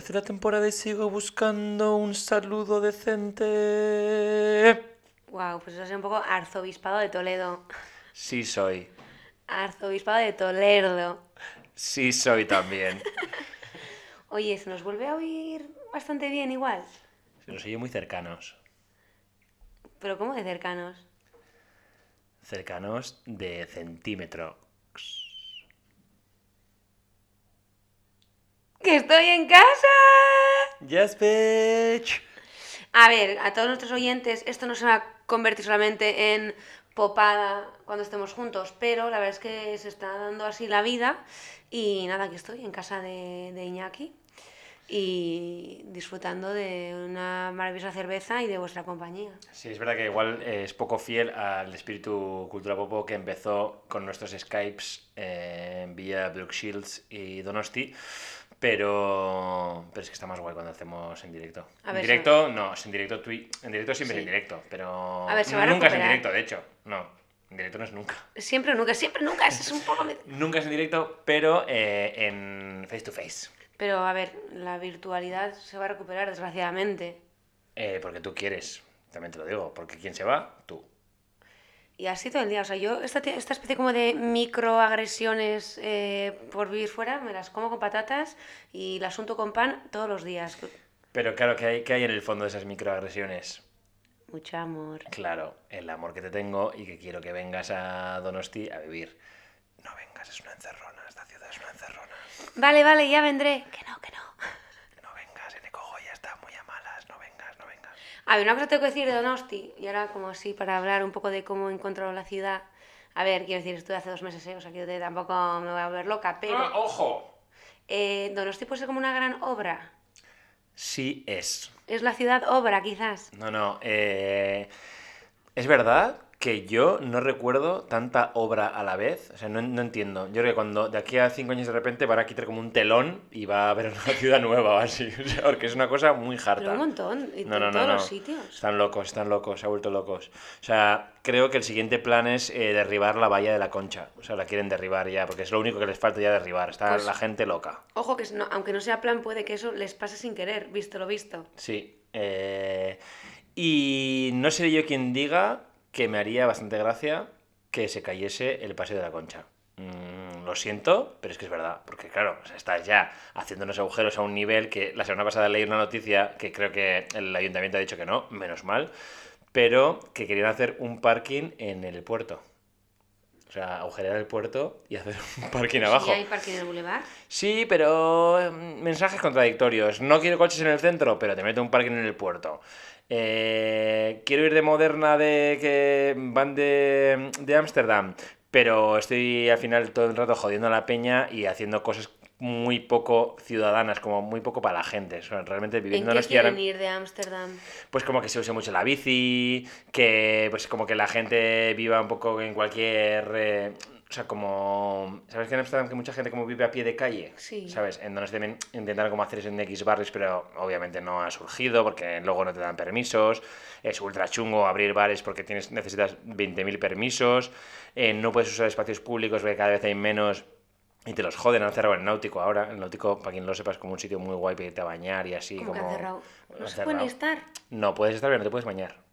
Tercera temporada y sigo buscando un saludo decente. Wow, pues eso es un poco arzobispado de Toledo. Sí soy. Arzobispado de Toledo. Sí soy también. Oye, se nos vuelve a oír bastante bien igual. Se nos oye muy cercanos. Pero ¿cómo de cercanos? Cercanos de centímetro. ¡Que estoy en casa! Yes, bitch. A ver, a todos nuestros oyentes, esto no se va a convertir solamente en popada cuando estemos juntos, pero la verdad es que se está dando así la vida y nada, aquí estoy en casa de, de Iñaki y disfrutando de una maravillosa cerveza y de vuestra compañía. Sí, es verdad que igual eh, es poco fiel al espíritu Cultura Popo que empezó con nuestros Skypes eh, vía Brooke Shields y Donosti, pero, pero es que está más guay cuando hacemos en directo. A en ver, directo, no, es en directo, en directo siempre Sí. es en directo, pero A ver, se va a nunca es en directo, de hecho, no, en directo no es nunca. Siempre, nunca, siempre, nunca, es un poco... Nunca es en directo, pero eh, en face to face. Pero a ver, la virtualidad se va a recuperar desgraciadamente. Eh, porque tú quieres, también te lo digo, porque ¿quién se va? Tú. Y así todo el día. O sea, yo esta, esta especie como de microagresiones eh, por vivir fuera me las como con patatas y las unto con pan todos los días. Pero claro, ¿qué hay, qué hay en el fondo de esas microagresiones? Mucho amor. Claro, el amor que te tengo y que quiero que vengas a Donosti a vivir. No vengas, es una encerrona, esta ciudad es una encerrona. Vale, vale, ya vendré. Que no, que no. No vengas, Eneco Goya está muy a malas, no vengas, no vengas. A ver, una cosa tengo que decir de Donosti, y ahora como así para hablar un poco de cómo he encontrado la ciudad. A ver, quiero decir, estuve hace dos meses, ¿eh? o sea que yo te- tampoco me voy a volver loca, pero ¡Ah, ¡Ojo! eh, Donosti puede ser como una gran obra. Sí es. Es la ciudad obra, quizás. No, no, eh, es verdad que yo no recuerdo tanta obra a la vez. O sea, no, no entiendo. Yo creo que cuando de aquí a cinco años de repente van a quitar como un telón y va a haber una ciudad nueva o así. O sea, porque es una cosa muy harta. Pero un montón, y No, en no, no, todos los sitios. Están locos, están locos, se ha vuelto locos. O sea, creo que el siguiente plan es eh, derribar la valla de la concha. O sea, la quieren derribar ya, porque es lo único que les falta ya derribar. Está Pues- la gente loca. Ojo que aunque no sea plan, puede que eso les pase sin querer, visto lo visto. Sí. eh, y no seré yo quien diga que me haría bastante gracia que se cayese el paseo de la concha. Mm, lo siento, pero es que es verdad. Porque claro, o sea, estás ya haciendo unos agujeros a un nivel que la semana pasada leí una noticia que creo que el ayuntamiento ha dicho que no, menos mal, pero que querían hacer un parking en el puerto. O sea, agujerear el puerto y hacer un parking abajo. ¿Y hay parking en el boulevard? Sí, pero mm, mensajes contradictorios. No quiero coches en el centro, pero te meto un parking en el puerto. Eh, quiero ir de Moderna de que van de de Ámsterdam, pero estoy al final todo el rato jodiendo a la peña y haciendo cosas muy poco ciudadanas, como muy poco para la gente. O sea, realmente ¿En viviendo en qué quieren ir de Ámsterdam? pues como que se use mucho la bici, que pues como que la gente viva un poco en cualquier... eh, o sea, como... ¿Sabes que en Amsterdam que mucha gente como vive a pie de calle? Sí. ¿Sabes? En donde también intentaron como hacer eso en X barrios, pero obviamente no ha surgido porque luego no te dan permisos. Es ultra chungo abrir bares porque tienes, necesitas 20.000 permisos. eh, no puedes usar espacios públicos porque cada vez hay menos... Y te los joden, han cerrado el náutico ahora. El náutico, para quien lo sepa, es como un sitio muy guay para irte a bañar y así. ¿Cómo que como... han cerrado? ¿No se pueden estar? No, puedes estar, pero no te puedes bañar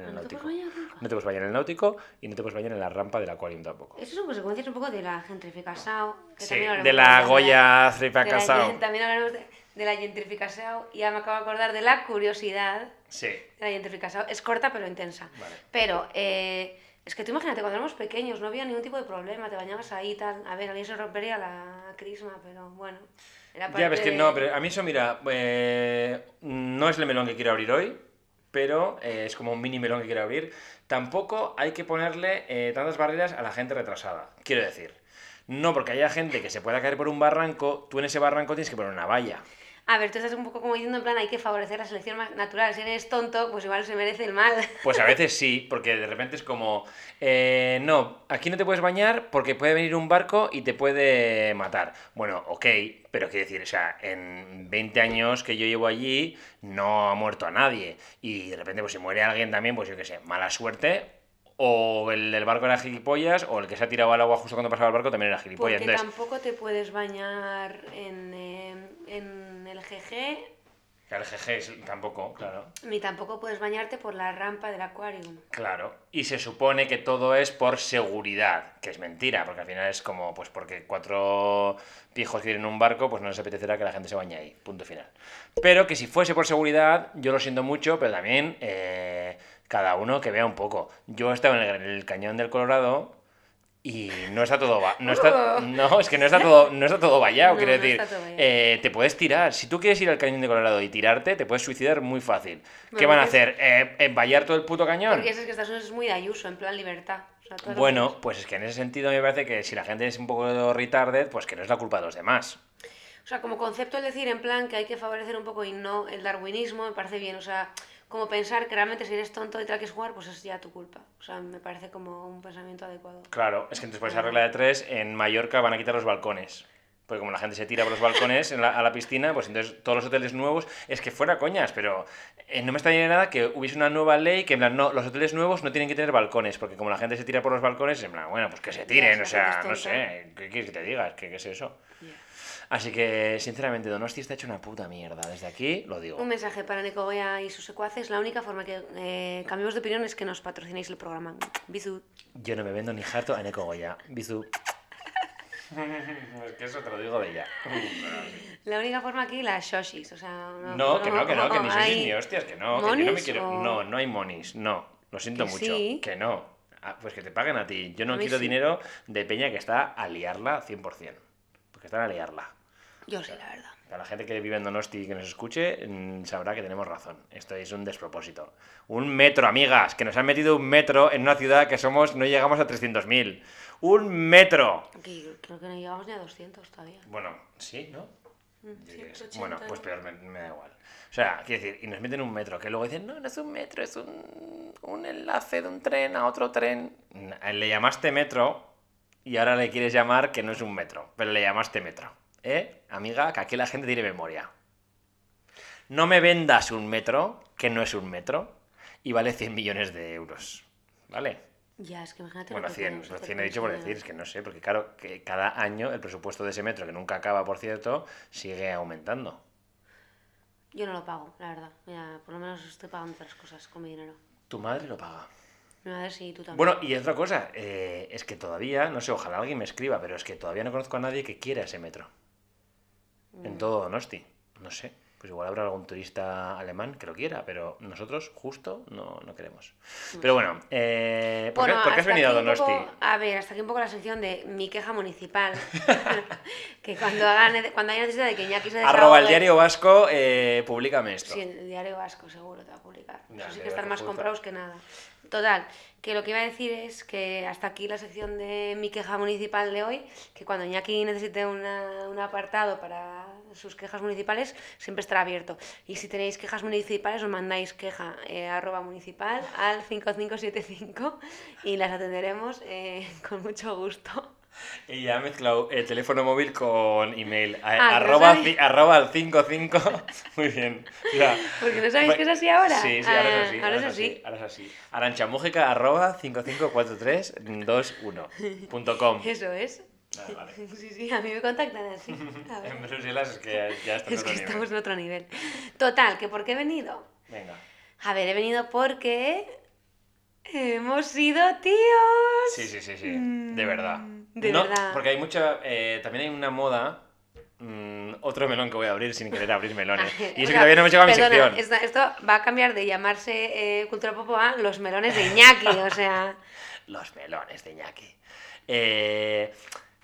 en el ¿No te náutico. puedes bañar nunca? No te puedes bañar en el náutico y no te puedes bañar en la rampa del acuarium tampoco. Eso son consecuencias un poco de la gentrificación. que Sí, también de la Goya Casao. También hablaremos de, de la gentrificación. Y ya me acabo de acordar de la curiosidad Sí. de la gentrificación. Es corta pero intensa. Vale. Pero eh, es que tú imagínate, cuando éramos pequeños no había ningún tipo de problema, te bañabas ahí y tal. A ver, alguien se rompería la crisma, pero bueno. Era Ya parte ves que de- no, pero a mí eso, mira, eh, no es el melón que quiero abrir hoy, pero eh, es como un mini melón que quiero abrir. Tampoco hay que ponerle eh, tantas barreras a la gente retrasada. Quiero decir, no porque haya gente que se pueda caer por un barranco, tú en ese barranco tienes que poner una valla. A ver, tú estás un poco como diciendo en plan hay que favorecer la selección natural. Si eres tonto, pues igual se merece el mal. Pues a veces sí, porque de repente es como, eh, no, aquí no te puedes bañar porque puede venir un barco y te puede matar. Bueno, ok, pero quiero decir, o sea, en 20 años que yo llevo allí no ha muerto a nadie. Y de repente, pues si muere alguien también, pues yo qué sé, mala suerte. O el del barco era gilipollas, o el que se ha tirado al agua justo cuando pasaba el barco también era gilipollas. Porque Entonces, tampoco te puedes bañar en, eh, en el GG, el GG tampoco, claro. ni tampoco puedes bañarte por la rampa del acuario. Claro, y se supone que todo es por seguridad, que es mentira, porque al final es como, pues porque cuatro pijos quieren un barco, pues no les apetecerá que la gente se bañe ahí, punto final. Pero que si fuese por seguridad, yo lo siento mucho, pero también eh, cada uno que vea un poco. Yo he estado en el, en el cañón del Colorado y no está todo va- no está Oh. no es que no está todo no está todo vallado No, quiero no decir eh, te puedes tirar si tú quieres ir al cañón de Colorado y tirarte te puedes suicidar muy fácil qué Bueno, van a es- hacer eh, eh, vallar todo el puto cañón Porque eso es que Estados Unidos es muy de Ayuso, en plan libertad. O sea, bueno, pues es que en ese sentido me parece que si la gente es un poco retarded, pues que no es la culpa de los demás. O sea, como concepto el decir en plan que hay que favorecer un poco y no el darwinismo, me parece bien. O sea, como pensar que realmente si eres tonto y te la quieres jugar, pues es ya tu culpa. O sea, me parece como un pensamiento adecuado. Claro, es que entonces por esa regla de tres, en Mallorca van a quitar los balcones. Porque como la gente se tira por los balcones en la- a la piscina, pues entonces todos los hoteles nuevos, es que fuera coñas, pero eh, no me extrañaría nada que hubiese una nueva ley que en plan, no, los hoteles nuevos no tienen que tener balcones, porque como la gente se tira por los balcones, en plan, bueno, pues que se tiren, Ya, o sea, no sé, ¿qué quieres que te diga? ¿Qué, ¿Qué es eso? Así que, sinceramente, Donosti está hecho una puta mierda. Desde aquí lo digo. Un mensaje para Nico Goya y sus secuaces. La única forma que eh, cambiemos de opinión es que nos patrocinéis el programa. Bisu. Yo no me vendo ni harto a Neko Goya. Bizu. es que eso te lo digo de ella. La única forma aquí, las shoshis. O sea, No, que no, que no, que ni hay- ni hostias, que no, que yo no me ¿Monis quiero. o- No, no hay monis, no. Lo siento Que mucho. sí. Que no. Ah, pues que te paguen a ti. Yo no A quiero sí. dinero de peña que está a liarla 100%. Porque están a liarla. Yo sí, la verdad. Para la gente que vive en Donosti y que nos escuche, mm, sabrá que tenemos razón. Esto es un despropósito. Un metro, amigas, que nos han metido un metro en una ciudad que somos, no llegamos a 300.000. ¡Un metro! Aquí creo que no llegamos ni a 200 todavía. Bueno, sí, ¿no? Mm, Yo qué sé. 180, Bueno, pues peor, me, me da igual. O sea, quiero decir, y nos meten un metro, que luego dicen, no, no es un metro, es un, un enlace de un tren a otro tren. Le llamaste metro y ahora le quieres llamar que no es un metro, pero le llamaste metro. ¿Eh? Amiga, que aquí la gente tiene memoria. No me vendas un metro, que no es un metro, y vale 100 millones de euros. ¿Vale? Ya, es que imagínate. Bueno, lo que 100, podemos hacer 100 con he dicho por decir, es que no sé, porque claro, que cada año el presupuesto de ese metro, que nunca acaba, por cierto, sigue aumentando. Yo no lo pago, la verdad. Por lo menos estoy pagando otras cosas con mi dinero. Tu madre lo paga. A ver si tú también. Bueno, y otra cosa, eh, es que todavía, no sé, ojalá alguien me escriba, pero es que todavía no conozco a nadie que quiera ese metro. Mm. En todo Donosti. No sé. Pues igual habrá algún turista alemán que lo quiera, pero nosotros justo no, no queremos. Pero bueno, eh, ¿por, qué, Bueno, por qué has venido a Donosti? poco- a ver, hasta aquí un poco la sección de mi queja municipal. que cuando, haga nece- cuando haya necesidad de que Iñaki se desahogue... Arroba el diario vasco, eh, públicame esto. Sí, el diario vasco seguro te va a publicar. Ya, Eso sí el que están más comprados que nada. Total, que lo que iba a decir es que hasta aquí la sección de mi queja municipal de hoy, que cuando Iñaki necesite una- un apartado para sus quejas municipales, siempre estará abierto. Y si tenéis quejas municipales, os mandáis queja eh, arroba municipal al 5575 y las atenderemos eh, con mucho gusto. Y ya ha mezclado el teléfono móvil con email. Ah, no arroba, arroba al 55. Muy bien. Porque no sabéis que es así ahora. Sí, sí, ahora Ah, es así. ahora es así. Ahora es así. Aranchamújica arroba 554321.com. Eso es. Vale. Sí, sí, a mí me contactan así. En Bruselas es que ya está Es otro que nivel. estamos en otro nivel. Total, ¿que por qué he venido? Venga. A ver, he venido porque hemos sido tíos. Sí, sí, sí, sí. De verdad. De No, verdad. Porque hay mucha. eh, también hay una moda. mm, otro melón que voy a abrir sin querer abrir melones. Y O eso que todavía no hemos llegado a mi sección. Esto, esto va a cambiar de llamarse eh, Cultura Popo a los melones de Iñaki, o sea... Los melones de Iñaki. Eh,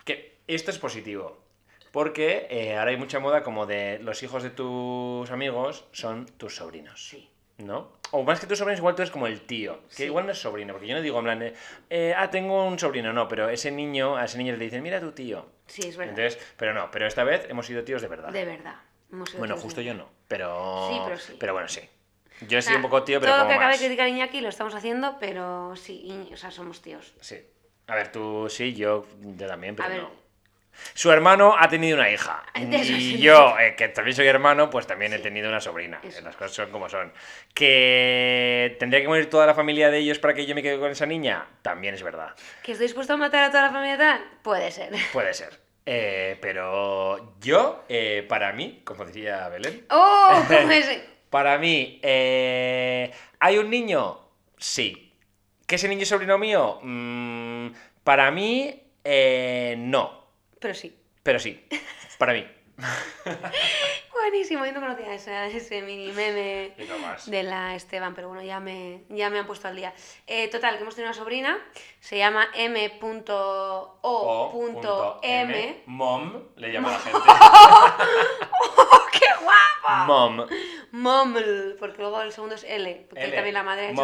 que esto es positivo. Porque ahora hay mucha moda como de los hijos de tus amigos son tus sobrinos. Sí. ¿No? O más que tus sobrinos, igual tú eres como el tío. Que Sí. igual no es sobrino, porque yo no digo en plan, eh, ah, tengo un sobrino, no, pero ese niño, a ese niño le dicen, mira tu tío. Sí, es verdad. Entonces, pero no, pero esta vez hemos sido tíos de verdad. de verdad. Hemos sido bueno, justo yo no, pero... Sí, pero sí. Pero bueno, sí. Yo he sido un poco tío, pero Todo lo como que acabe de criticar Iñaki lo estamos haciendo, pero sí, o sea, somos tíos. Sí. A ver, tú sí, yo, yo también, pero A ver. Su hermano ha tenido una hija. Y yo, eh, que también soy hermano, pues también he tenido una sobrina. Eso. Las cosas son como son. ¿Que tendría que morir toda la familia de ellos para que yo me quede con esa niña? También es verdad. ¿Que estoy dispuesto a matar a toda la familia tal? Puede ser. Puede ser. Eh, pero yo, eh, para mí, como diría Belén, ¡Oh! ¿Cómo es? para mí, ¿hay un niño? Sí. ¿Que ese niño es sobrino mío? Mm, para mí, no. Pero sí. Pero sí, para mí. Buenísimo, yo no conocía ese mini meme no de la Esteban, pero bueno, ya me, ya me han puesto al día. Eh, total, que hemos tenido una sobrina, se llama M.O.M. Mom, le llama la gente. ¡Oh, ¡Qué guapa! Mom. Moml, porque luego el segundo es L, porque L. también la madre ha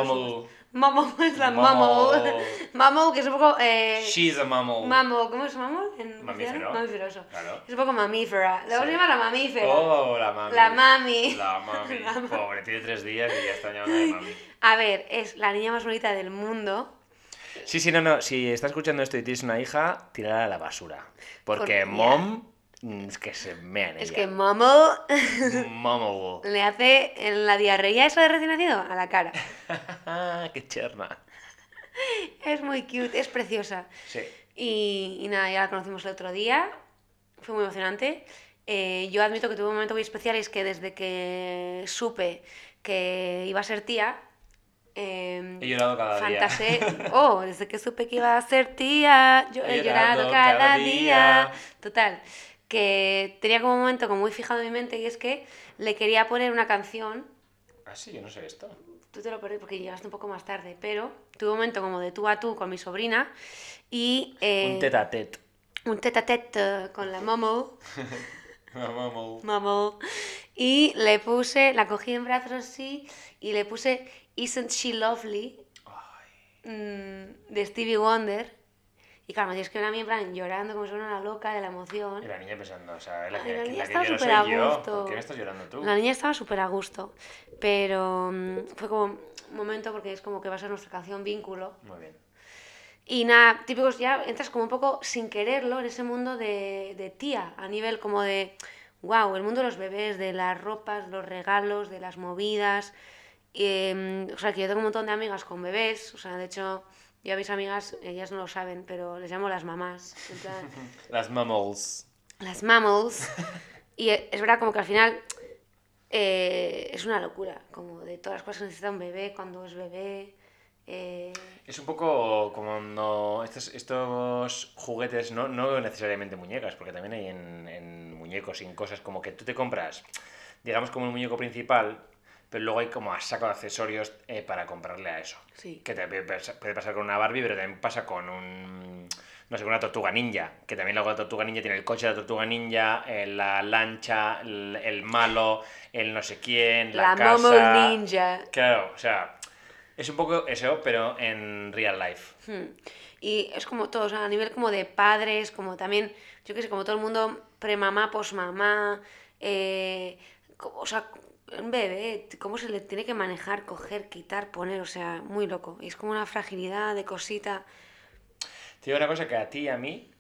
es la Moml. Moml. Moml, que es un poco... Eh, She's a mammal. Mammo, ¿cómo es mammo? En Mamífero. castellano? Mamífero, eso. Claro. Es un poco mamífera. Le vamos a Sí. llamar la mamífera. Oh, la mami. La mami. La mami. La mami. Pobre, tiene tres días y ya está llamando de mami. A ver, es la niña más bonita del mundo. Sí, sí, no, no. Si estás escuchando esto y tienes una hija, tírala a la basura. Porque mom es que se mea en Es ella. que Momo Momo. le hace en la diarrea esa de recién nacido a la cara. Qué cherna. Es muy cute, es preciosa. Sí. Y, y nada, ya la conocimos el otro día. Fue muy emocionante. Eh, yo admito que tuve un momento muy especial y es que desde que supe que iba a ser tía, eh, He llorado cada día. fantaseé. Oh, desde que supe que iba a ser tía, yo he, llorado, cada, día. Total, que tenía como un momento como muy fijado en mi mente y es que le quería poner una canción. Ah, sí, yo no sé esto. Tú te lo perdí porque llegaste un poco más tarde, pero tuve un momento como de tú a tú con mi sobrina y. eh, Un tete a tete. un tete a tete con la Momo. Momo. Momo. Y le puse, la cogí en brazos así y le puse Isn't She Lovely mm, de Stevie Wonder. Y claro, me tienes que ver a mí en plan llorando como si fuera una loca de la emoción. Y la niña pensando, o sea, la que, la la niña que estaba lloro súper a yo. gusto. ¿Por qué me estás llorando tú? La niña estaba súper a gusto, pero mm, fue como un momento porque es como que va a ser nuestra canción vínculo. Muy bien. Y nada, típicos, ya entras como un poco sin quererlo en ese mundo de, de tía, a nivel como de, wow, el mundo de los bebés, de las ropas, los regalos, de las movidas. Em, o sea, que yo tengo un montón de amigas con bebés, o sea, de hecho, yo a mis amigas, ellas no lo saben, pero les llamo las mamás, en plan, Las mammals. las mammals. Y es verdad como que al final eh, es una locura, como de todas las cosas que necesita un bebé cuando es bebé. eh, Es un poco como no, estos, estos juguetes, no, no necesariamente muñecas, porque también hay en, en muñecos sin cosas como que tú te compras, digamos como el muñeco principal, pero luego hay como a saco de accesorios eh, para comprarle a eso. Sí. Que te puede pas- puede pasar con una Barbie, pero también pasa con un, no sé, con una tortuga ninja, que también luego la tortuga ninja tiene el coche de la tortuga ninja, eh, la lancha, el, el malo, el no sé quién, la, la casa. Momo Ninja. Claro, o sea, es un poco eso, pero en real life. Hmm. Y es como todo, o sea, a nivel como de padres, como también, yo qué sé, como todo el mundo premamá, posmamá, eh, o sea, un bebé, cómo se le tiene que manejar, coger, quitar, poner, o sea, muy loco. Y es como una fragilidad de cosita. Digo una cosa que a ti y a mí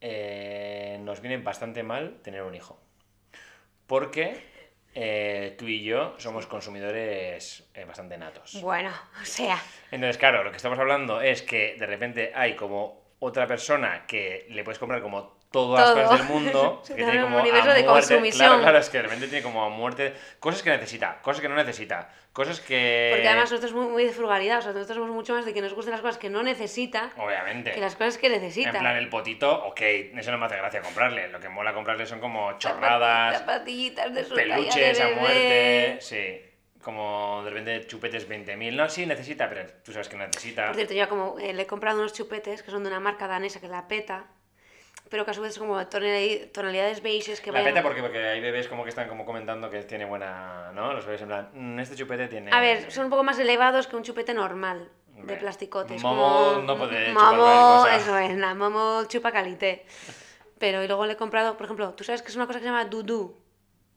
eh, nos viene bastante mal tener un hijo. Porque eh, tú y yo somos consumidores eh, bastante natos. Bueno, o sea, Entonces, claro, lo que estamos hablando es que de repente hay como otra persona que le puedes comprar como todas Todo. las cosas del mundo. Que tiene un como a universo de muerte- consumición. Claro, claro, es que de repente tiene como a muerte. Cosas que necesita, cosas que no necesita, cosas que. porque además nosotros somos muy de frugalidad, o sea, nosotros somos mucho más de que nos gusten las cosas que no necesita Obviamente. que las cosas que necesita. En plan, el potito, ok, eso no me hace gracia comprarle. Lo que mola comprarle son como chorradas, Zapatillitas de su peluches de a muerte. Sí. Como de repente chupetes 20.000. No, sí, necesita, pero tú sabes que necesita. Por cierto, yo como eh, le he comprado unos chupetes que son de una marca danesa que la peta, pero que a su vez son como tonali- tonalidades beiges que La vayan... peta porque, porque hay bebés como que están como comentando que tiene buena, ¿no? Los bebés en plan, "Mm, este chupete tiene... A ver, son un poco más elevados que un chupete normal de plasticotes. Momo como- no puede chupar Momo, eso es, la Momo chupa calité. Pero y luego le he comprado, por ejemplo, tú sabes que es una cosa que se llama dudú.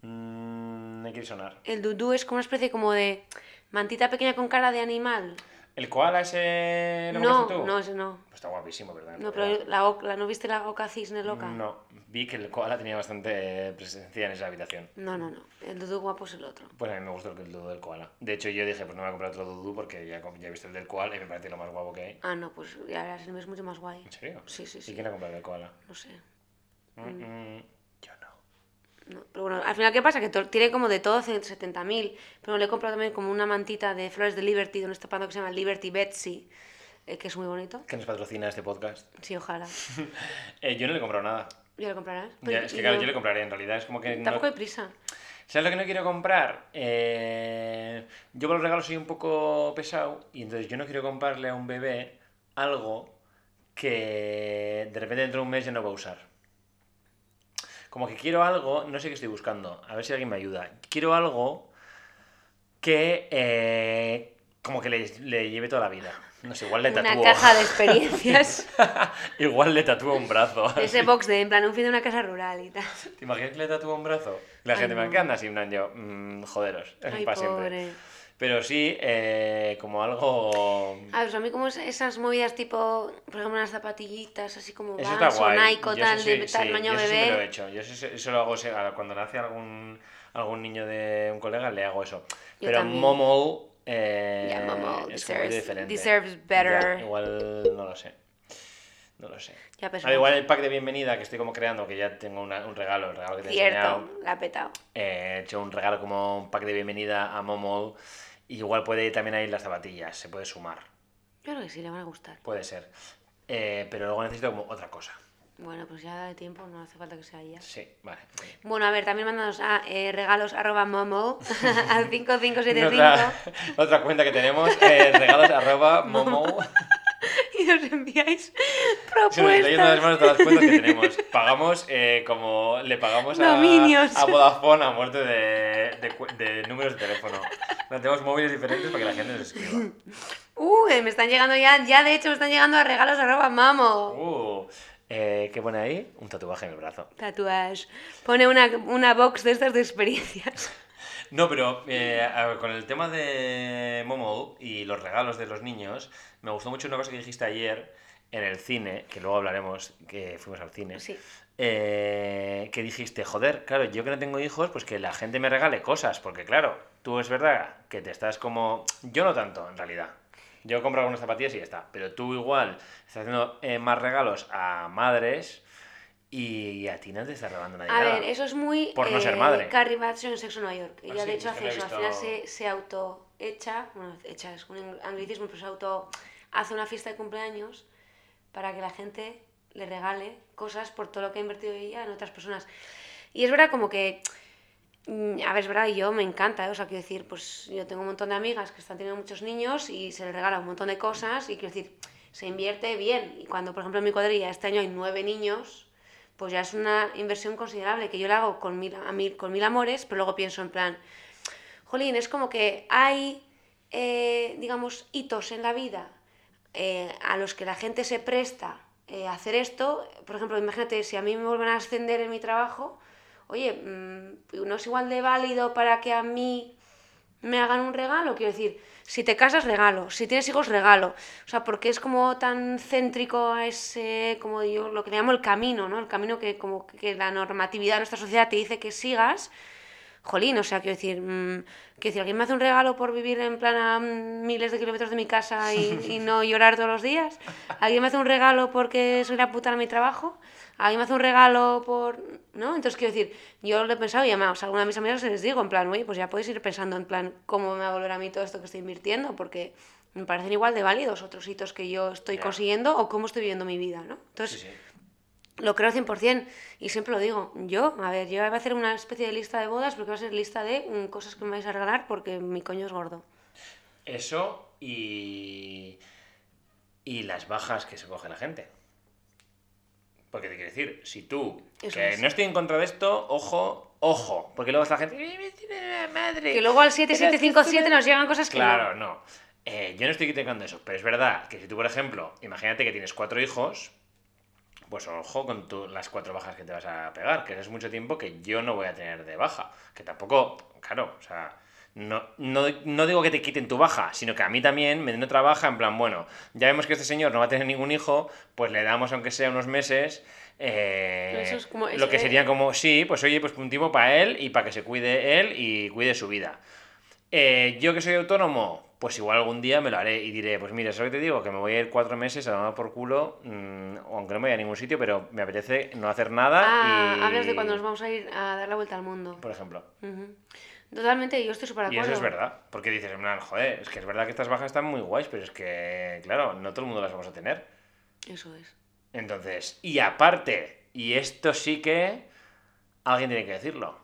Mm, no quiere sonar. El dudú es como una especie como de mantita pequeña con cara de animal. ¿El koala ese lo No, tú? no, ese no. Pues está guapísimo, ¿verdad? No, pero la, la- ¿no viste la oca cisne loca? No, vi que el koala tenía bastante presencia en esa habitación. No, no, no. El dudú guapo es el otro. Pues a mí me gustó el dudu del koala. De hecho, yo dije, pues no me voy a comprar otro dudu porque ya, ya he visto el del koala y me parece lo más guapo que hay. Ah, no, pues ya es mucho más guay. ¿En serio? Sí, sí, ¿Y sí. quién ha comprado el koala? No sé. Mm, mm. No, pero bueno, al final, ¿qué pasa? Que tiene como de todo 170.000. Pero le he comprado también como una mantita de flores de Liberty de un estapando que se llama Liberty Betsy, eh, que es muy bonito. Que nos patrocina este podcast. Sí, ojalá. Eh, yo no le he comprado nada. ¿Ya lo comprarás? Ya, Pero- es que claro, no- yo le compraré. En realidad es como que no... Tampoco hay prisa. ¿Sabes lo que no quiero comprar? Eh, Yo con los regalos soy un poco pesado y entonces yo no quiero comprarle a un bebé algo que de repente dentro de un mes ya no va a usar. Como que quiero algo, no sé qué estoy buscando, a ver si alguien me ayuda. Quiero algo que eh, como que le, le lleve toda la vida. No sé, igual le Una tatúo. caja de experiencias. igual le tatúo un brazo. Ese box de, en plan, un fin de una casa rural y tal. ¿Te imaginas que le tatúa un brazo? La Ay, gente me no. queda así, en plan yo, mm, joderos, Ay, para siempre. Pero sí, eh, como algo... A ver, a mí como es- esas movidas tipo, por ejemplo, unas zapatillitas así como Eso está guay. Nike o Yo tal, eso de sí, tamaño yo eso sí me lo he bebé. hecho. Yo eso, eso lo hago cuando nace algún, algún niño de un colega, le hago eso. Yo Pero también. Momo... Eh, Ya, Momo es deserves- deserves better. Ya, igual no lo sé. No lo sé. Ya igual el pack de bienvenida que estoy como creando, que ya tengo una- un regalo, el regalo que te he enseñado. Cierto, la ha petado. Eh, he hecho un regalo como un pack de bienvenida a Momo. Y igual puede ir también ahí las zapatillas, se puede sumar. Yo creo que sí, le van a gustar. Puede ser. Eh, pero luego necesito como otra cosa. Bueno, pues ya de tiempo, no hace falta que sea ya. Sí, vale. Bueno, a ver, también mándanos a eh, regalos arroba momo al 5575 Otra, otra cuenta que tenemos, eh, regalos arroba momo. Y nos enviáis nos propuestas. manos todas las cuentas que tenemos. Pagamos eh, como le pagamos a, a Vodafone a muerte de, de de números de teléfono. No, tenemos móviles diferentes para que la gente nos escriba. Uh, me están llegando ya, ya de hecho me están llegando a regalos arroba mamo. Uh, eh, ¿Qué pone ahí? Un tatuaje en el brazo. Tatuaje. Pone una, una box de estas de experiencias. No, pero eh, ver, con el tema de Momo y los regalos de los niños, me gustó mucho una cosa que dijiste ayer en el cine, que luego hablaremos, que fuimos al cine. Sí. eh, que dijiste, joder, claro, yo que no tengo hijos, pues que la gente me regale cosas, porque claro, tú es verdad que te estás como... Yo no tanto, en realidad. Yo compro algunas zapatillas y ya está, pero tú igual estás haciendo eh, más regalos a madres y a ti no te está regalando nadie A nada. ver, eso es muy Por no ser madre. Carrie Bradshaw en Sexo Nueva York. Ah, Ella sí, de hecho es hace eso, al visto. final se, se auto echa, bueno, echa es un anglicismo, pero se auto hace una fiesta de cumpleaños para que la gente le regale cosas por todo lo que ha invertido ella en otras personas. Y es verdad como que, mm, a ver, es verdad, yo me encanta, ¿eh? o sea, quiero decir, pues yo tengo un montón de amigas que están teniendo muchos niños y se les regala un montón de cosas y quiero decir, se invierte bien. Y cuando, por ejemplo, en mi cuadrilla este año hay nueve niños, pues ya es una inversión considerable que yo la hago con mil, a mil, con mil amores, pero luego pienso en plan, jolín, es como que hay, eh, digamos, hitos en la vida eh, a los que la gente se presta eh, a hacer esto. Por ejemplo, imagínate, si a mí me vuelven a ascender en mi trabajo, oye, mm, no es igual de válido para que a mí me hagan un regalo, quiero decir, si te casas, regalo, si tienes hijos, regalo. O sea, porque es como tan céntrico a ese, como yo, lo que llamo el camino, ¿no? El camino que como que la normatividad de nuestra sociedad te dice que sigas. Jolín, o sea, quiero decir, mm, quiero decir, ¿alguien me hace un regalo por vivir en plan a miles de kilómetros de mi casa y, y no llorar todos los días? ¿Alguien me hace un regalo porque soy la puta de mi trabajo? ¿Alguien me hace un regalo por...? ¿No? Entonces, quiero decir, yo lo he pensado y además a alguna de mis amigas les digo, en plan, oye, pues ya podéis ir pensando en plan, ¿cómo me va a volver a mí todo esto que estoy invirtiendo? Porque me parecen igual de válidos otros hitos que yo estoy consiguiendo o cómo estoy viviendo mi vida, ¿no? Entonces, Sí, sí. Lo creo 100% y siempre lo digo. Yo, a ver, yo voy a hacer una especie de lista de bodas porque va a ser lista de mm, cosas que me vais a regalar porque mi coño es gordo. Eso y. y las bajas que se coge la gente. Porque te quiero decir, si tú, Eso que es. no estoy en contra de esto, ojo, ojo, porque luego está la gente, "Ay, me tiene la madre. Que luego al Pero es que 7757 esto no- nos llegan cosas que Claro, no. no. Eh, yo no estoy criticando eso, pero es verdad que si tú, por ejemplo, imagínate que tienes cuatro hijos, pues ojo con tu- las cuatro bajas que te vas a pegar, que eso es mucho tiempo que yo no voy a tener de baja. Que tampoco, claro, o sea, no, no, no digo que te quiten tu baja, sino que a mí también me den otra baja, en plan, bueno, ya vemos que este señor no va a tener ningún hijo, pues le damos, aunque sea unos meses, eh, Eso es como- lo que sería como, sí, pues oye, pues un tiempo para él y para que se cuide él y cuide su vida. Eh, yo que soy autónomo, pues igual algún día me lo haré y diré, pues mira, ¿sabes lo que te digo? Que me voy a ir cuatro meses a tomar por culo, mm, aunque no me vaya a ningún sitio, pero me apetece no hacer nada Ah, y... hablas de cuando nos vamos a ir a dar la vuelta al mundo. Por ejemplo. Ujú. Totalmente, yo estoy súper de Y acuerdo. eso es verdad, porque dices, plan, joder, es que es verdad que estas bajas están muy guays, pero es que, claro, no todo el mundo las vamos a tener. Eso es. Entonces, y aparte, y esto sí que alguien tiene que decirlo.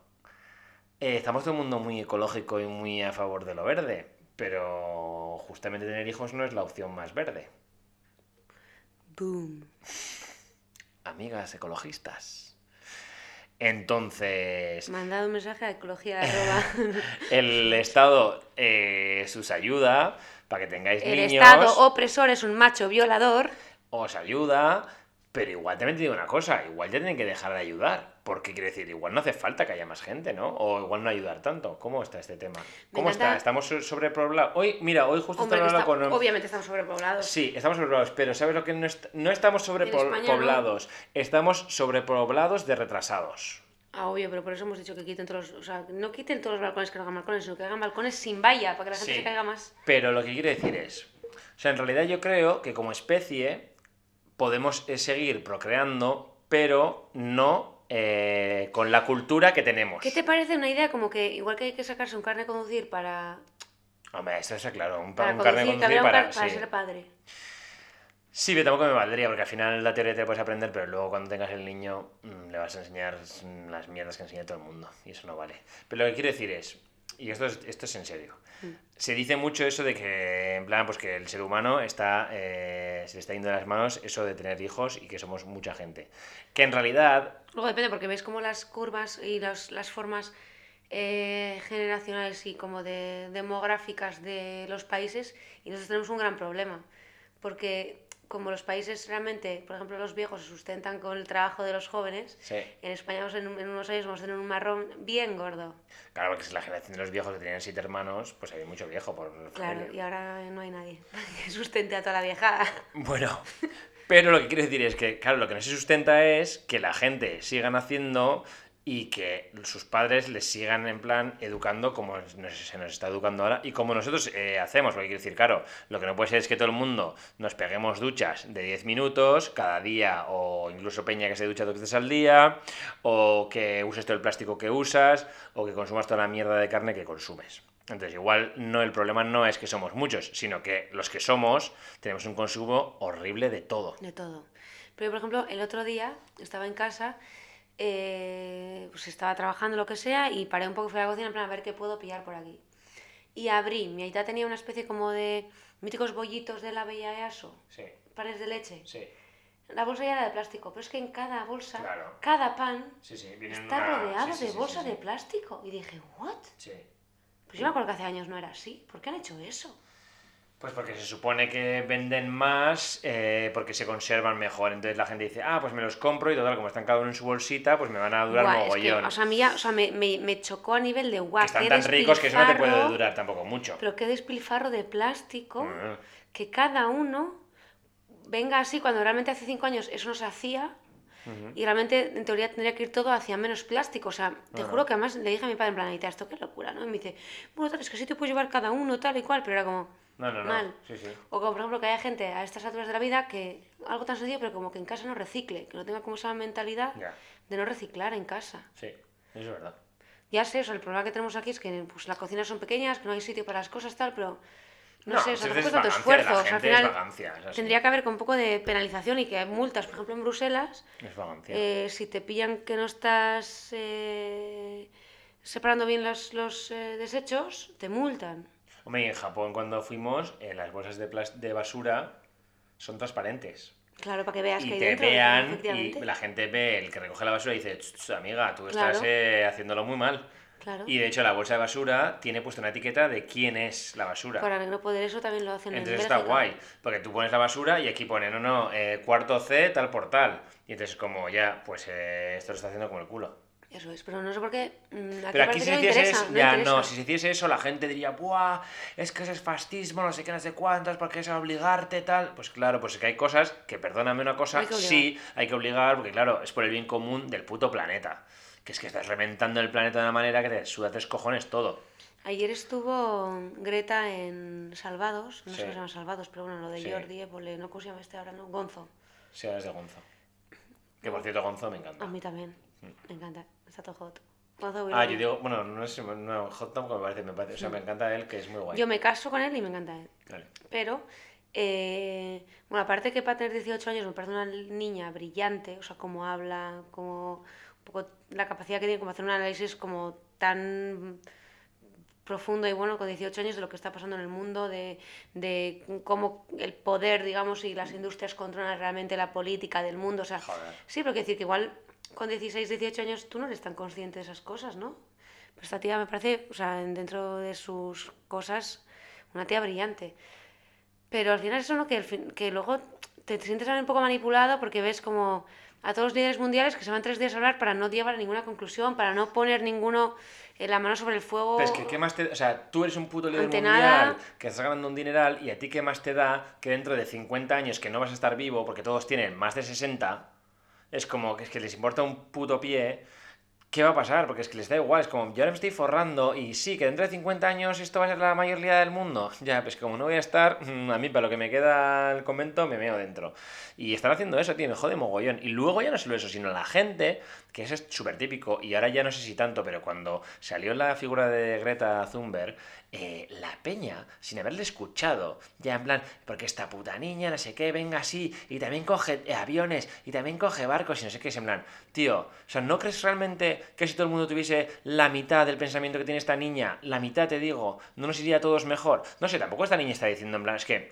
Eh, estamos todo el mundo muy ecológico y muy a favor de lo verde, pero justamente tener hijos no es la opción más verde. Boom. Amigas ecologistas. Entonces, Mandado un mensaje a ecología el Estado eh, os ayuda para que tengáis El niños. Estado opresor es un macho violador. os ayuda, pero igual también te digo una cosa, igual ya tienen que dejar de ayudar, porque quiere decir, igual no hace falta que haya más gente, ¿no? O igual no ayudar tanto. ¿Cómo está este tema? ¿Cómo está? ¿Estamos so- sobrepoblados? Hoy, mira, hoy justo Hombre, estaba hablando está- con... obviamente estamos sobrepoblados. Sí, estamos sobrepoblados, pero ¿sabes lo que no, est- no estamos no. sobrepoblados? Estamos sobrepoblados de retrasados. Ah, obvio, pero por eso hemos dicho que quiten todos los... O sea, no quiten todos los balcones que no hagan balcones, sino que hagan balcones sin valla, para que la gente Sí. se caiga más. Pero lo que quiero decir es, o sea, en realidad yo creo que como especie podemos eh, seguir procreando, pero no eh, con la cultura que tenemos. ¿Qué te parece una idea como que igual que hay que sacarse un carne de conducir para, Hombre, esto está claro, un, pa- para un conducir, que conducir habría un para... car- para sí. ser padre? Sí, pero tampoco me valdría, porque al final la teoría te la puedes aprender, pero luego cuando tengas el niño mm, le vas a enseñar las mierdas que enseña todo el mundo, y eso no vale. Pero lo que quiero decir es, y esto es, esto es en serio, Mm. se dice mucho eso de que, en plan, pues que el ser humano está, eh, se le está yendo de las manos eso de tener hijos y que somos mucha gente. Que en realidad, Luego depende, porque veis como las curvas y los- las formas eh, generacionales y como de demográficas de los países, y nosotros tenemos un gran problema, porque como los países realmente, por ejemplo, los viejos se sustentan con el trabajo de los jóvenes, sí, en España vamos en, en unos años vamos a tener un marrón bien gordo. claro, porque es la generación de los viejos que tenían siete hermanos, pues había mucho viejo por Claro, familia. y ahora no hay nadie que sustente a toda la viejada. Bueno, pero lo que quiero decir es que, claro, lo que no se sustenta es que la gente siga naciendo y que sus padres les sigan en plan educando como se nos está educando ahora y como nosotros eh, hacemos. Porque quiero decir, claro, lo que no puede ser es que todo el mundo nos peguemos duchas de 10 minutos cada día o incluso Peña que se ducha dos veces al día o que uses todo el plástico que usas o que consumas toda la mierda de carne que consumes. Entonces, igual no el problema no es que somos muchos, sino que los que somos tenemos un consumo horrible de todo. De todo. Pero, por ejemplo, el otro día estaba en casa, eh, pues estaba trabajando, lo que sea, y paré un poco, fui a la cocina en plan a ver qué puedo pillar por aquí. Y abrí, mi aita tenía una especie como de míticos bollitos de la Bella Easo, Sí, panes de leche. sí, La bolsa ya era de plástico, pero es que en cada bolsa, Claro. cada pan sí, sí. está una- rodeado sí, de bolsa de plástico. Y dije, ¿what? Pues yo me acuerdo que hace años no era así. ¿Por qué han hecho eso? Pues porque se supone que venden más eh, porque se conservan mejor. Entonces la gente dice, ah, pues me los compro y total, como están cada uno en su bolsita, pues me van a durar Guau, es que, mogollón. o sea, a mí ya, o sea, me, me- me chocó a nivel de guau. están qué tan ricos que eso no te puede despilfarro, durar tampoco mucho. Pero qué despilfarro de plástico. Mm. que cada uno venga así cuando realmente hace cinco años eso no se hacía y realmente en teoría tendría que ir todo hacia menos plástico. O sea, te Ajá. juro que además le dije a mi padre en plan, "Aita, esto qué locura, ¿no? Y me dice, bueno, tal, es que sí te puedes llevar cada uno, tal y cual, pero era como No, no, no. mal. Sí, sí. O como por ejemplo que haya gente a estas alturas de la vida que algo tan sencillo, pero como que en casa no recicle, que no tenga como esa mentalidad Ya. de no reciclar en casa. Sí, eso es verdad. Ya sé, o sea, el problema que tenemos aquí es que pues, las cocinas son pequeñas, que no hay sitio para las cosas, tal, pero no, sé, o sea, tampoco es tanto esfuerzo. o sea, al final es tendría que haber con un poco de penalización y que hay multas, por ejemplo, en Bruselas, Es vagancia. eh, si te pillan que no estás eh, separando bien los, los eh, desechos, te multan. Hombre, y en Japón cuando fuimos, eh, las bolsas de, de basura son transparentes. Claro, para que veas y que hay te dentro. vean y la gente ve el que recoge la basura y dice, "Ch, ch, amiga, tú Claro. estás eh, haciéndolo muy mal. Claro. Y de hecho la bolsa de basura tiene puesta una etiqueta de quién es la basura. Para no poder eso también lo hacen Entonces en está guay, porque tú pones la basura y aquí pone, no, no, eh, cuarto C, tal por tal. Y entonces como ya, pues eh, esto lo está haciendo como el culo. Eso es, pero no sé por qué. mm, Pero parece aquí si no hiciese eso, no ya no, si se hiciese eso la gente diría, ¡buah! Es que eso es fascismo, no sé qué, no sé cuántas, porque es obligarte, tal. Pues claro, pues es que hay cosas que, perdóname una cosa, Hay sí, hay que obligar, porque claro, es por el bien común del puto planeta. Que es que estás reventando el planeta de una manera que te suda tres cojones todo. Ayer estuvo Greta en Salvados, no sé Sí. cómo se llama Salvados, pero bueno, lo de Sí. Jordi, Évole, no cómo se llama este ahora, no, Gonzo. Si hablas de Gonzo. Que por cierto, Gonzo me encanta. A mí también, me encanta, está todo hot. Ah, yo digo, bueno, no es no, Hot Tom, como me parece, me parece, o sea, me encanta él, que es muy guay. Yo me caso con él y me encanta él. Vale. Pero, eh, bueno, aparte que para tener 18 años me parece una niña brillante, o sea, cómo habla, como un poco la capacidad que tiene como hacer un análisis como tan profundo y bueno con 18 años de lo que está pasando en el mundo, de, de cómo el poder, digamos, y las industrias controlan realmente la política del mundo. O sea, Joder. sí, pero quiero decir que igual con 16, 18 años tú no eres tan consciente de esas cosas, ¿no? Pero esta tía me parece, o sea, dentro de sus cosas, una tía brillante. Pero al final eso no que, fin- que luego te sientes un poco manipulado porque ves como a todos los líderes mundiales que se van tres días a hablar para no llevar a ninguna conclusión, para no poner ninguno eh, la mano sobre el fuego. Pero es que, ¿qué más te O sea, tú eres un puto líder mundial nada- que estás ganando un dineral y a ti, ¿qué más te da que dentro de 50 años que no vas a estar vivo porque todos tienen más de 60? Es como que es que les importa un puto pie. ¿Qué va a pasar? Porque es que les da igual, es como, yo ahora me estoy forrando y sí, que dentro de 50 años esto va a ser la mayor liada del mundo. Ya, pues como no voy a estar, mm, a mí para lo que me queda el convento me meo dentro. Y están haciendo eso, tío, me jode mogollón. Y luego ya no solo eso, sino la gente, que eso es súper típico, y ahora ya no sé si tanto, pero cuando salió la figura de Greta Thunberg, eh, la peña, sin haberle escuchado, ya en plan, porque esta puta niña, no sé qué, venga así, y también coge eh, aviones, y también coge barcos, y no sé qué, es en plan, tío, o sea, ¿no crees realmente que si todo el mundo tuviese la mitad del pensamiento que tiene esta niña, la mitad te digo, no nos iría a todos mejor? No sé, tampoco esta niña está diciendo en plan, es que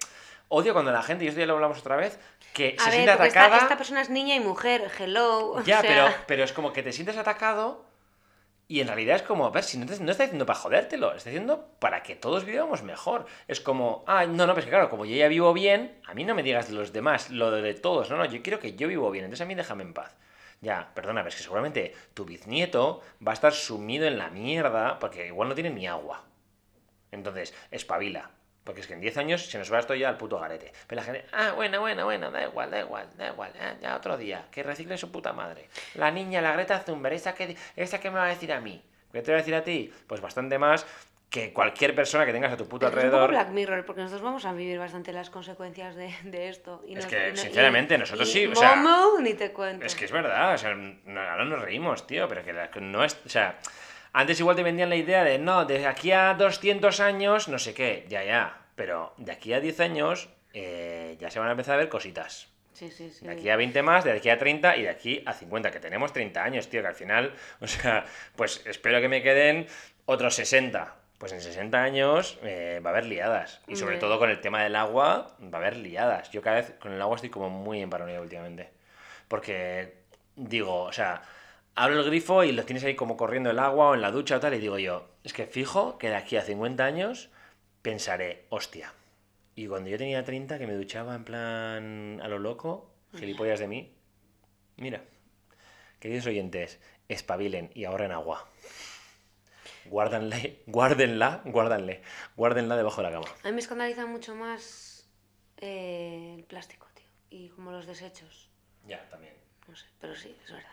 odio cuando la gente, y esto ya lo hablamos otra vez, que a se ver, siente porque esta, atacada. esta persona es niña y mujer, hello. o Ya, sea, pero, pero es como que te sientes atacado y en realidad es como, a ver, si no, te, no está diciendo para jodértelo, está diciendo para que todos vivamos mejor. Es como, ah, no, no, pues que claro, como yo ya vivo bien, a mí no me digas de los demás, lo de todos, no, no, yo quiero que yo vivo bien, entonces a mí déjame en paz. Ya, perdona, pero es que seguramente tu bisnieto va a estar sumido en la mierda porque igual no tiene ni agua. Entonces, espabila. Porque es que en 10 años se nos va esto ya al puto garete. Pero la gente, ah, bueno, bueno, bueno, da igual, da igual, da igual, ah, ya otro día, que recicle su puta madre. La niña, la Greta Thunberg, ¿esa que, esa que me va a decir a mí? ¿Qué te va a decir a ti? Pues bastante más que cualquier persona que tengas a tu puto es un poco alrededor. Black Mirror, porque nosotros vamos a vivir bastante las consecuencias de, de esto. Y Es nos- que, y sinceramente, y- nosotros y sí, o sea, ni te cuento. Es que es verdad, o sea, no- ahora nos reímos, tío, pero que la- que no es. O sea, antes igual te vendían la idea de no, de aquí a 200 años, no sé qué, ya, ya. Pero de aquí a 10 años eh, ya se van a empezar a ver cositas. Sí, sí, sí. De aquí a 20 más, de aquí a 30 y de aquí a 50, que tenemos 30 años, tío, que al final, o sea, pues espero que me queden otros 60. Pues en 60 años eh, va a haber liadas. Y sobre Hombre. todo con el tema del agua, va a haber liadas. Yo cada vez con el agua estoy como muy en paranoia últimamente. Porque digo, o sea, abro el grifo y lo tienes ahí como corriendo el agua o en la ducha o tal, y digo yo, es que fijo que de aquí a 50 años pensaré, hostia. Y cuando yo tenía 30, que me duchaba en plan a lo loco, gilipollas de mí, mira, queridos oyentes, espabilen y ahorren agua. Guárdanle, guárdenla, guárdanle, guárdenla debajo de la cama. A mí me escandaliza mucho más eh, el plástico, tío. Y como los desechos. Ya, también. No sé, pero sí, es verdad.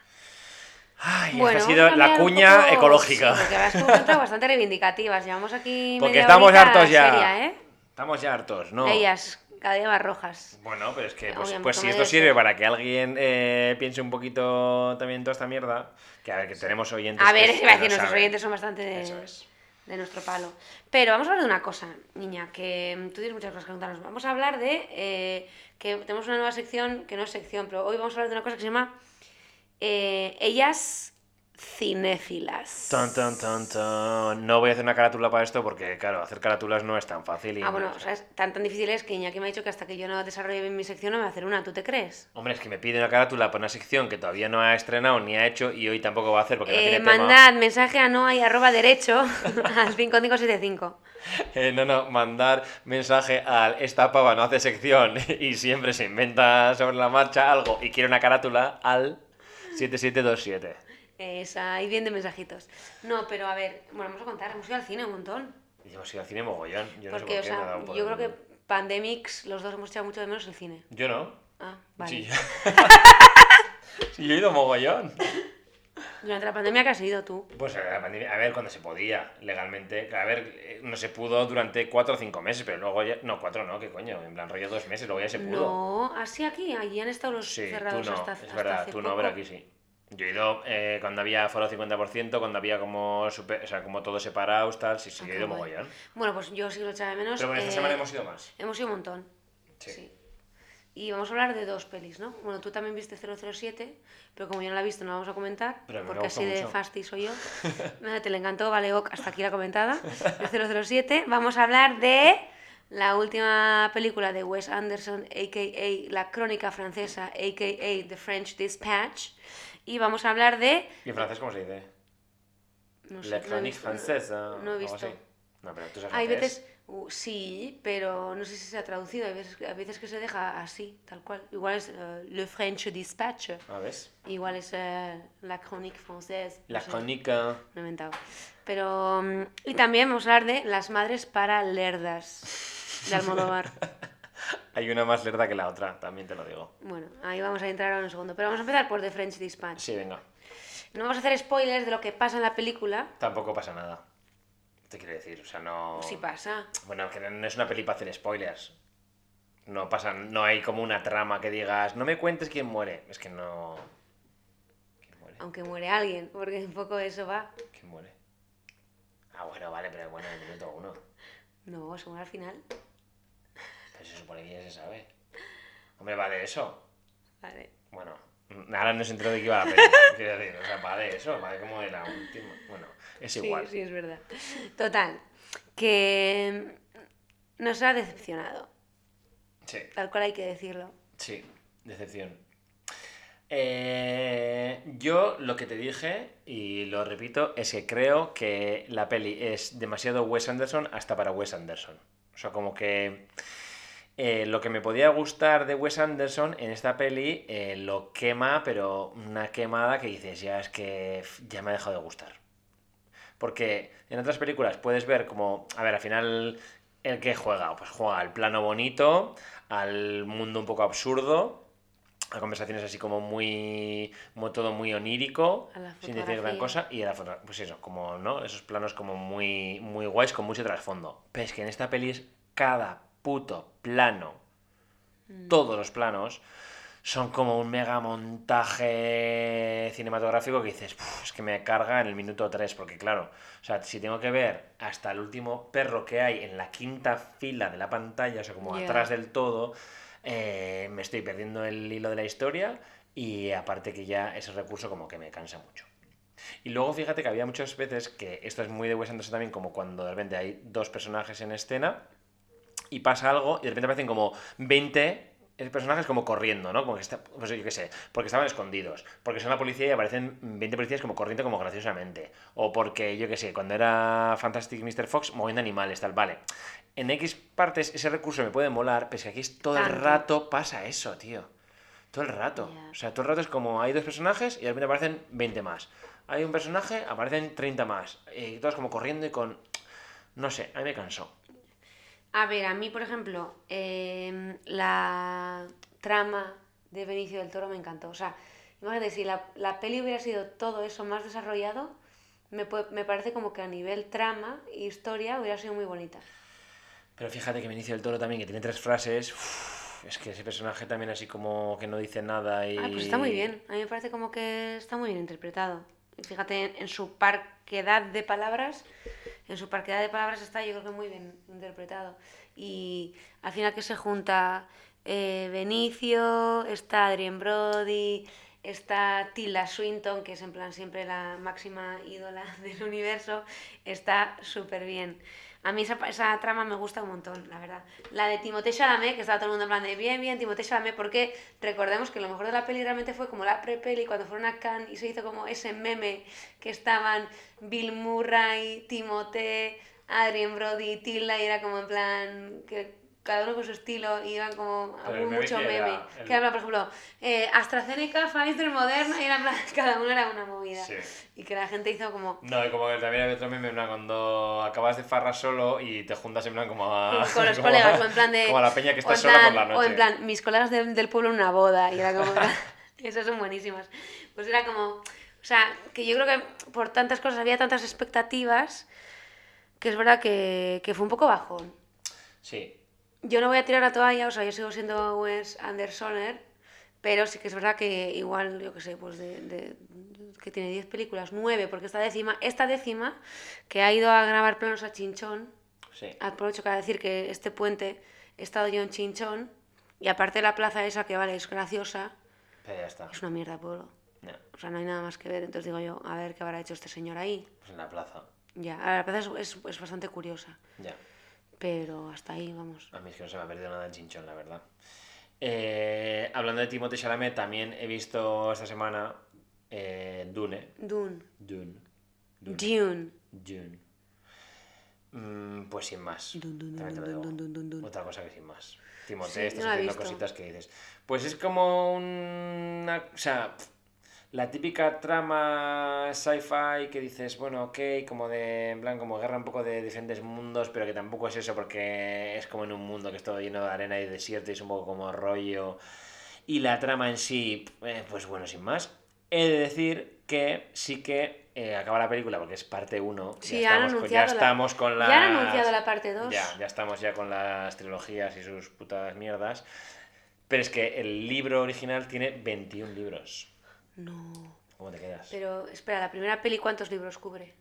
Ay, Bueno, esta ha sido la cuña poco- ecológica. Sí, porque es entrado bastante reivindicativas. Llevamos aquí Porque media estamos hartos ya. seria, ¿eh? Estamos ya hartos, ¿no? De ellas, cada día más rojas. Bueno, pero es que, pues, pues si esto sirve ser. para que alguien eh, piense un poquito también toda esta mierda, que a ver, que tenemos oyentes. A ver, que, iba a que decir, nuestros oyentes son bastante es. de nuestro palo. Pero vamos a hablar de una cosa, niña, que mm, tú tienes muchas cosas que contarnos. Vamos a hablar de eh, que tenemos una nueva sección, que no es sección, pero hoy vamos a hablar de una cosa que se llama eh, Ellas cinéfilas. Ton, ton, ton, ton. No voy a hacer una carátula para esto porque, claro, hacer carátulas no es tan fácil. Y Ah, bueno, no- o sea, es tan tan difícil es que Iñaki me ha dicho que hasta que yo no desarrolle bien mi sección no me va a hacer una, ¿tú te crees? Hombre, es que me pide una carátula para una sección que todavía no ha estrenado ni ha hecho y hoy tampoco va a hacer porque no Eh, tiene tema. mandad mensaje a noa y arroba derecho al 5575. Eh, no, no, mandar mensaje al esta pava no hace sección y siempre se inventa sobre la marcha algo y quiere una carátula al 7727. Esa, ahí bien de mensajitos. No, pero a ver, bueno, vamos a contar, hemos ido al cine un montón. Y hemos ido al cine mogollón. Yo no Porque, sé o por qué me ha sea, dado por yo el- creo que Pandemics, los dos hemos echado mucho de menos el cine. Yo no. Ah, vale. Sí. Sí, yo he ido mogollón. Durante la pandemia, ¿qué has ido tú? Pues a, la pandemia- a ver, cuando se podía, legalmente. A ver, eh, no se pudo durante cuatro o cinco meses, pero luego ya. No, cuatro no, qué coño. En plan, rollo dos meses, luego ya se pudo. No, así aquí, allí han estado los Sí, tú cerrados no, hasta, es hasta verdad, hace tú no, poco. pero aquí sí. Yo he ido eh, cuando había foro 50%, cuando había como, super- o sea, como todo separado, tal, sí, sí, Ah, he qué ido mogollón. Bueno, pues yo sí lo echaba de menos. Pero bueno, esta eh, semana hemos ido más. hemos ido un montón. Sí. Sí. Y vamos a hablar de dos pelis, ¿no? Bueno, tú también viste 007, pero como yo no la he visto no la vamos a comentar, porque así de fasti soy yo. Nada, te le encantó, vale, ok, hasta aquí la comentada. De 007, vamos a hablar de la última película de Wes Anderson, a.k.a. La Crónica Francesa, a.k.a. The French Dispatch. Y vamos a hablar de... ¿Y en francés cómo se dice? No sé, La no chronique visto- francesa. No he visto. No, pero tú sabes Hay veces, uh, sí, pero no sé si se ha traducido. Hay veces, hay veces que se deja así, tal cual. Igual es eh, Le French Dispatch. Ah, ¿ves? Igual es eh, La Chronique Française. La no sé, crónica. No he inventado. Pero. mm, Y también vamos a hablar de Las Madres para Lerdas. De Almodóvar. Hay una más lerda que la otra, también te lo digo. bueno, ahí vamos a entrar ahora en un segundo. Pero vamos a empezar por The French Dispatch. Sí, venga. No vamos a hacer spoilers de lo que pasa en la película. Tampoco pasa nada. Te quiero decir, o sea, no. Sí pasa. Bueno, que no es una peli para hacer spoilers. No pasa, no hay como una trama que digas, no me cuentes quién muere. Es que no. ¿Quién muere? Aunque muere alguien, porque un poco eso va. ¿Quién muere? Ah, bueno, vale, pero bueno, en el minuto uno. No, se muere al final. Pero se supone que ya se sabe. Hombre, vale eso. Vale. Bueno, ahora no se enteró de qué iba la peli. Quiero decir, o sea, vale eso, vale como de la última. Bueno, es igual. Sí, sí, es verdad. Total, que nos ha decepcionado, Sí. tal cual hay que decirlo. Sí, decepción. Eh, yo lo que te dije, y lo repito, es que creo que la peli es demasiado Wes Anderson hasta para Wes Anderson. O sea, como que eh, lo que me podía gustar de Wes Anderson en esta peli eh, lo quema, pero una quemada que dices, ya es que ya me ha dejado de gustar. Porque en otras películas puedes ver como, a ver, al final, ¿el que juega? Pues juega al plano bonito, al mundo un poco absurdo, a conversaciones así como muy, como todo muy onírico, sin decir gran cosa, y a la foto, pues eso, como, ¿no? Esos planos como muy, muy guays, con mucho trasfondo. Pero es que en esta peli es cada puto plano, todos los planos, son como un mega montaje cinematográfico que dices, "Uf, es que me carga en el minuto 3, porque claro, o sea, si tengo que ver hasta el último perro que hay en la quinta fila de la pantalla, o sea, como atrás del todo, eh, me estoy perdiendo el hilo de la historia y aparte que ya ese recurso como que me cansa mucho. Y luego fíjate que había muchas veces que esto es muy de Wes Anderson también, como cuando de repente hay dos personajes en escena y pasa algo y de repente aparecen como 20 personajes como corriendo, ¿no? Como que está, pues yo qué sé, porque estaban escondidos, porque son la policía y aparecen 20 policías como corriendo como graciosamente, o porque yo qué sé, cuando era Fantastic Mr. Fox moviendo animales, tal, vale. En X partes ese recurso me puede molar, pero es que aquí es todo el rato pasa eso, tío. Todo el rato. Ya. O sea, todo el rato es como hay dos personajes y de repente aparecen 20 más. Hay un personaje, aparecen 30 más. Y todos como corriendo y con... No sé, a mí me cansó. A ver, a mí, por ejemplo, em, la trama de Benicio del Toro me encantó. O sea, imagínate, si la, la peli hubiera sido todo eso más desarrollado, me, pue- me parece como que a nivel trama e historia hubiera sido muy bonita. Pero fíjate que Benicio del Toro también, que tiene tres frases. uf, es que ese personaje también así como que no dice nada y... Ah, pues está muy bien. A mí me parece como que está muy bien interpretado. Fíjate, en, en su parquedad de palabras, en su parquedad de palabras está yo creo que muy bien interpretado. Y al final que se junta eh, Benicio, está Adrien Brody, está Tilda Swinton, que es en plan siempre la máxima ídola del universo, está súper bien. A mí esa, esa trama me gusta un montón, la verdad. La de Timothée Chalamet, que estaba todo el mundo plan de bien, bien, Timothée Chalamet, porque recordemos que lo mejor de la peli realmente fue como la pre-peli, cuando fueron a Cannes y se hizo como ese meme que estaban Bill Murray, Timothée, Adrien Brody, Tilda, y era como en plan cada uno con su estilo y iban como Pero hubo meme mucho que era meme. el- Que era, por ejemplo, eh, AstraZeneca, Pfizer, Moderna, y era en plan, cada uno era una movida. Sí. Y que la gente hizo como No, y como que también hay otro meme, en plan, cuando acabas de farra solo y te juntas en plan como a... con los como colegas, a- o en plan de. Como a la peña que o está en sola por plan- la noche. O en plan, mis colegas del, del pueblo en una boda, y era como. Esas son buenísimas. Pues era como. O sea, que yo creo que por tantas cosas había tantas expectativas que es verdad que, que fue un poco bajón. Sí, Yo no voy a tirar la toalla, o sea, yo sigo siendo Wes Andersoner, pero sí que es verdad que igual, yo qué sé, pues de, de- que tiene 10 películas, 9, porque esta décima, esta décima, que ha ido a grabar planos a Chinchón, sí. aprovecho para decir que este puente he estado yo en Chinchón, y aparte la plaza esa que vale, es graciosa, Pero ya está. es una mierda pueblo. Ya, O sea, no hay nada más que ver, entonces digo yo, a ver qué habrá hecho este señor ahí. Pues en la plaza. Ya, ahora, la plaza es, es- es bastante curiosa, Ya. Pero hasta ahí, vamos. A mí es que no se me ha perdido nada en Chinchón, la verdad. Eh, hablando de Timothée Chalamet, también he visto esta semana eh, Dune. Dune. Dune. Dune. Dune. Dune. Mm, pues sin más. Dun, dun, También te lo dun, digo. dun, dun, dun, dun. Otra cosa que sin más. Timothée, Sí, estás no haciendo cositas que dices. Pues es como una. O sea, la típica trama sci-fi que dices, bueno, ok, como de. En plan, como guerra un poco de diferentes mundos, pero que tampoco es eso porque es como en un mundo que es todo lleno de arena y desierto y es un poco como rollo. Y la trama en sí, eh, pues bueno, sin más. He de decir que sí que eh, acaba la película porque es parte 1. Sí, ya estamos, con- ya la- estamos con las... ya han anunciado la parte dos. Ya, ya estamos ya con las trilogías y sus putas mierdas. Pero es que el libro original tiene 21 libros. No. ¿Cómo te quedas? Pero espera, la primera peli, ¿cuántos libros cubre?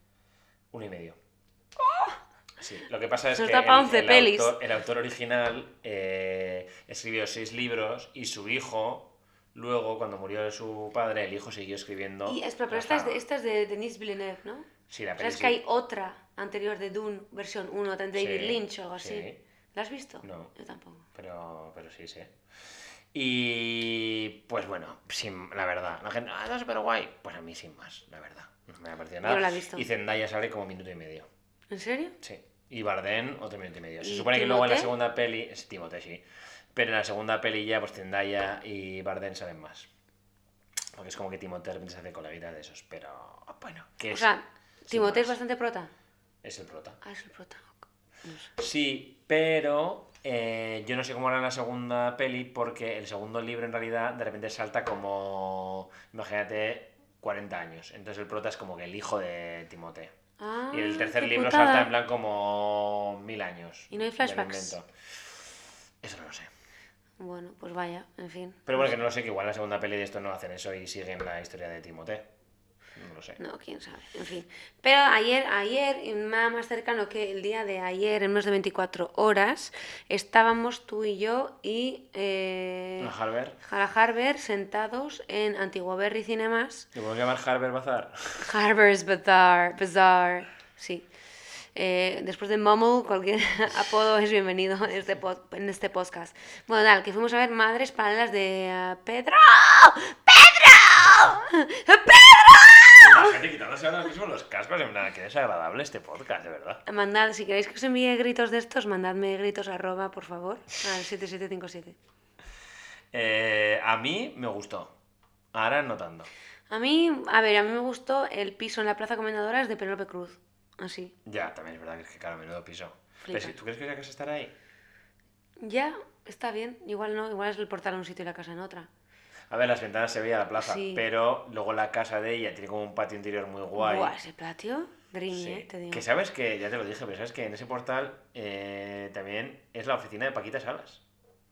Uno y medio. Sí, lo que pasa es Nos que el, 11 el pelis. autor, el autor original eh, escribió seis libros y su hijo, luego, cuando murió su padre, el hijo siguió escribiendo. Y espera, pero esta es, de, esta es de Denis Villeneuve, ¿no? Sí, la peli es sí. que hay otra anterior de Dune, versión 1, de David Sí, Lynch o algo así. sí. ¿La has visto? No. Yo tampoco. Pero, pero sí, sí. Y pues bueno, sin, la verdad, la gente, ah, está súper guay. Pues a mí sin más, la verdad. No me ha parecido nada. no la he visto. Y Zendaya sale como minuto y medio. ¿En serio? Sí. Y Bardem otro minuto y medio. Se ¿Y supone que luego en la segunda peli. Es Timothée, sí. Pero en la segunda peli ya, pues Zendaya y Bardem salen más. Porque es como que Timothée de repente se hace coleguita de esos. Pero bueno, que O es, sea, sin Timothée es bastante prota. es el prota. Ah, es el prota. No sé. Sí, pero eh, yo no sé cómo hará la segunda peli porque el segundo libro en realidad de repente salta como, imagínate, 40 años. Entonces el prota es como que el hijo de Timote. Ah, Y el tercer qué libro putada. salta en plan como mil años. ¿Y no hay flashbacks? Eso no lo sé. Bueno, pues vaya, en fin. Pero bueno, que no lo sé, que igual la segunda peli de esto no hacen eso y siguen la historia de Timote. No lo sé. No, quién sabe, en fin. Pero ayer, ayer, nada más cercano que el día de ayer, en menos de 24 horas, estábamos tú y yo y eh, ¿No, Harber? Harber sentados en Antiguo Berry Cinemas. ¿Le podemos llamar Harber Bazar? Harber's Bazaar, Bazaar, sí. Eh, después de Mumble, cualquier apodo es bienvenido en este, en este podcast. Bueno, tal, que fuimos a ver Madres Paralelas de eh, Pedro. ¡Pedro! ¡Pedro! La gente quitándose ahora mismo los cascos, en plan, que desagradable este podcast, de verdad. Mandad, si queréis que os envíe gritos de estos, mandadme gritos arroba, por favor, al 7757. Eh, a mí me gustó. Ahora no tanto. A mí, a ver, a mí me gustó el piso en la Plaza Comendadoras de Penélope Cruz. Así. Ya, también es verdad que es que, claro, menudo piso. Flipa. Pero si- ¿Tú crees que la casa estará ahí? Ya, está bien. Igual no, igual es el portal en un sitio y la casa en otra. A ver, las ventanas se veía la plaza, Sí. pero luego la casa de ella tiene como un patio interior muy guay. Buah, ese patio, dreamy, Sí. eh, te digo. Que sabes que, ya te lo dije, pero sabes que en ese portal eh, también es la oficina de Paquita Salas.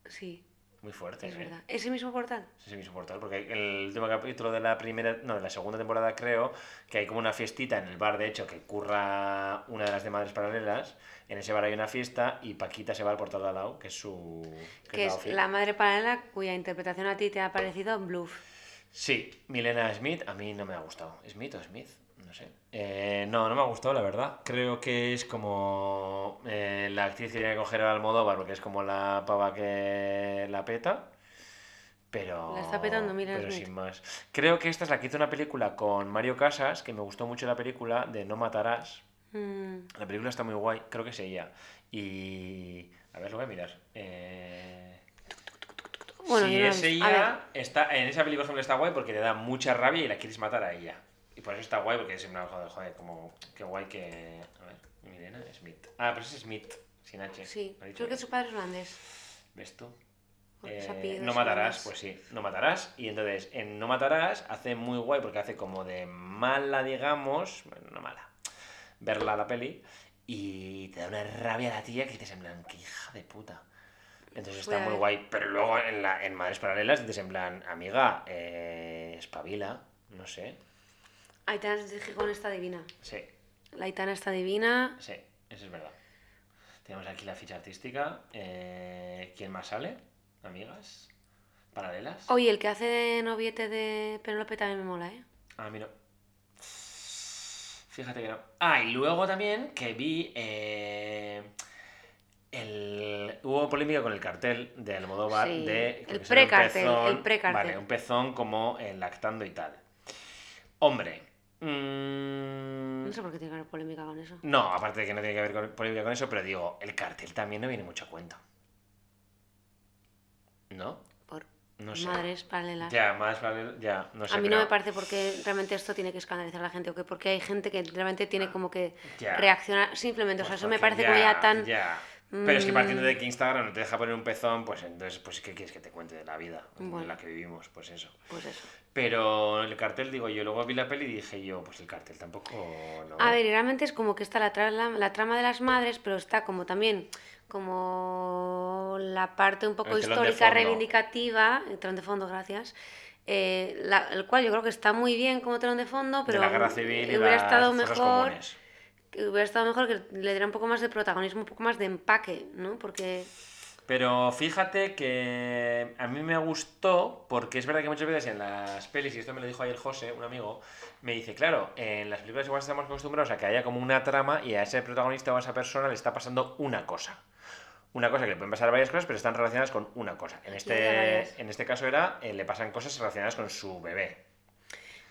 Sí, Muy fuerte, es ¿eh? verdad. ¿Ese mismo portal? Es ese mismo portal, porque el último capítulo de la primera, no, de la segunda temporada creo, que hay como una fiestita en el bar, de hecho, que curra una de las de Madres Paralelas, en ese bar hay una fiesta y Paquita se va al portal de al lado, que es su... Que la es ofi. la madre paralela cuya interpretación a ti te ha parecido bluff. Sí, Milena Smith, a mí no me ha gustado. ¿Smith o Smith? No sé. Eh, no, no me ha gustado, la verdad. Creo que es como eh, la actriz que tiene que coger al Almodóvar, porque es como la pava que la peta. Pero. La está petando, Milena Pero sin más. Creo que esta es la que hizo una película con Mario Casas, que me gustó mucho la película de No Matarás. Mm, La película está muy guay, creo que es ella. Y. A ver, lo voy a mirar. Eh... Bueno, si no es ella, está, en esa película, por ejemplo, está guay porque te da mucha rabia y la quieres matar a ella. Y por eso está guay, porque es una joder, joder, como. Qué guay que. A ver, Milena Smith. Ah, pero es Smith, sin H. Sí, creo que su padre es holandés. ¿Ves tú? Eh, no matarás, pues sí, no matarás. Y entonces, en No matarás hace muy guay porque hace como de mala, digamos, bueno, no mala, verla la peli y te da una rabia a la tía que dices en plan, qué hija de puta. Entonces está muy guay. Pero luego en, la, en Madres Paralelas dices en plan, amiga, eh, espabila, no sé. Aitana de Gijón está divina. Sí, La Aitana está divina. sí, eso es verdad. Tenemos aquí la ficha artística. Eh, ¿Quién más sale? Amigas. Paralelas. Oye, el que hace de noviete de Penélope también me mola, ¿eh? Ah, mira. Fíjate que no. Ah, y luego también que vi. eh, el... Hubo polémica con el cartel de Almodóvar Sí, de. el precartel, el precartel. Vale, un pezón como el lactando y tal. Hombre. Mm, No sé por qué tiene que haber polémica con eso. no, aparte de que no tiene que ver con polémica con eso, pero digo, el cartel también no viene mucho a cuento. ¿No? Por No sé. madres paralelas. Ya, más vale. Ya, no sé. a mí no me parece porque realmente esto tiene que escandalizar a la gente o que porque hay gente que realmente tiene como que Ya. reaccionar simplemente. O sea, Pues eso me porque parece como ya tan... ya. Pero es que partiendo Mm. de que Instagram no te deja poner un pezón, pues entonces, pues ¿qué quieres que te cuente de la vida Bueno. en la que vivimos? Pues eso. Pues eso. Pero el cartel, digo yo, luego vi la peli y dije yo, pues el cartel tampoco... No. A ver, realmente es como que está la, tra- la, la trama de las madres, pero está como también como la parte un poco histórica, reivindicativa, el telón de fondo, gracias, eh, la- el cual yo creo que está muy bien como telón de fondo, pero de la guerra civil y hubiera estado mejor comunes. Que hubiera estado mejor que le diera un poco más de protagonismo, un poco más de empaque, ¿no? Porque Pero fíjate que a mí me gustó, porque es verdad que muchas veces en las pelis, y esto me lo dijo ayer José, un amigo, me dice, claro, en las películas igual estamos acostumbrados a que haya como una trama y a ese protagonista o a esa persona le está pasando una cosa. Una cosa que le pueden pasar varias cosas, pero están relacionadas con una cosa. En este, en este caso era, eh, le pasan cosas relacionadas con su bebé.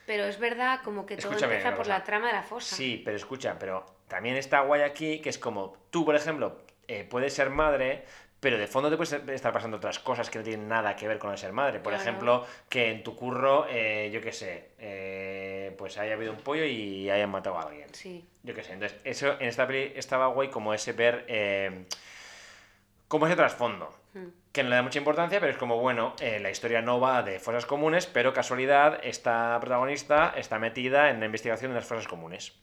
Pero es verdad como que todo Escúchame empieza por la trama de la fosa. Sí, pero escucha, pero también está guay aquí que es como tú, por ejemplo, eh, puedes ser madre, pero de fondo te puedes estar pasando otras cosas que no tienen nada que ver con el ser madre. Por Claro. ejemplo, que en tu curro, eh, yo qué sé, eh, pues haya habido un pollo y hayan matado a alguien. Sí. Yo qué sé. Entonces, eso en esta peli estaba guay como ese ver eh, como ese trasfondo. Que no le da mucha importancia, pero es como, bueno, eh, la historia no va de fosas comunes, pero casualidad, esta protagonista está metida en la investigación de las fosas comunes.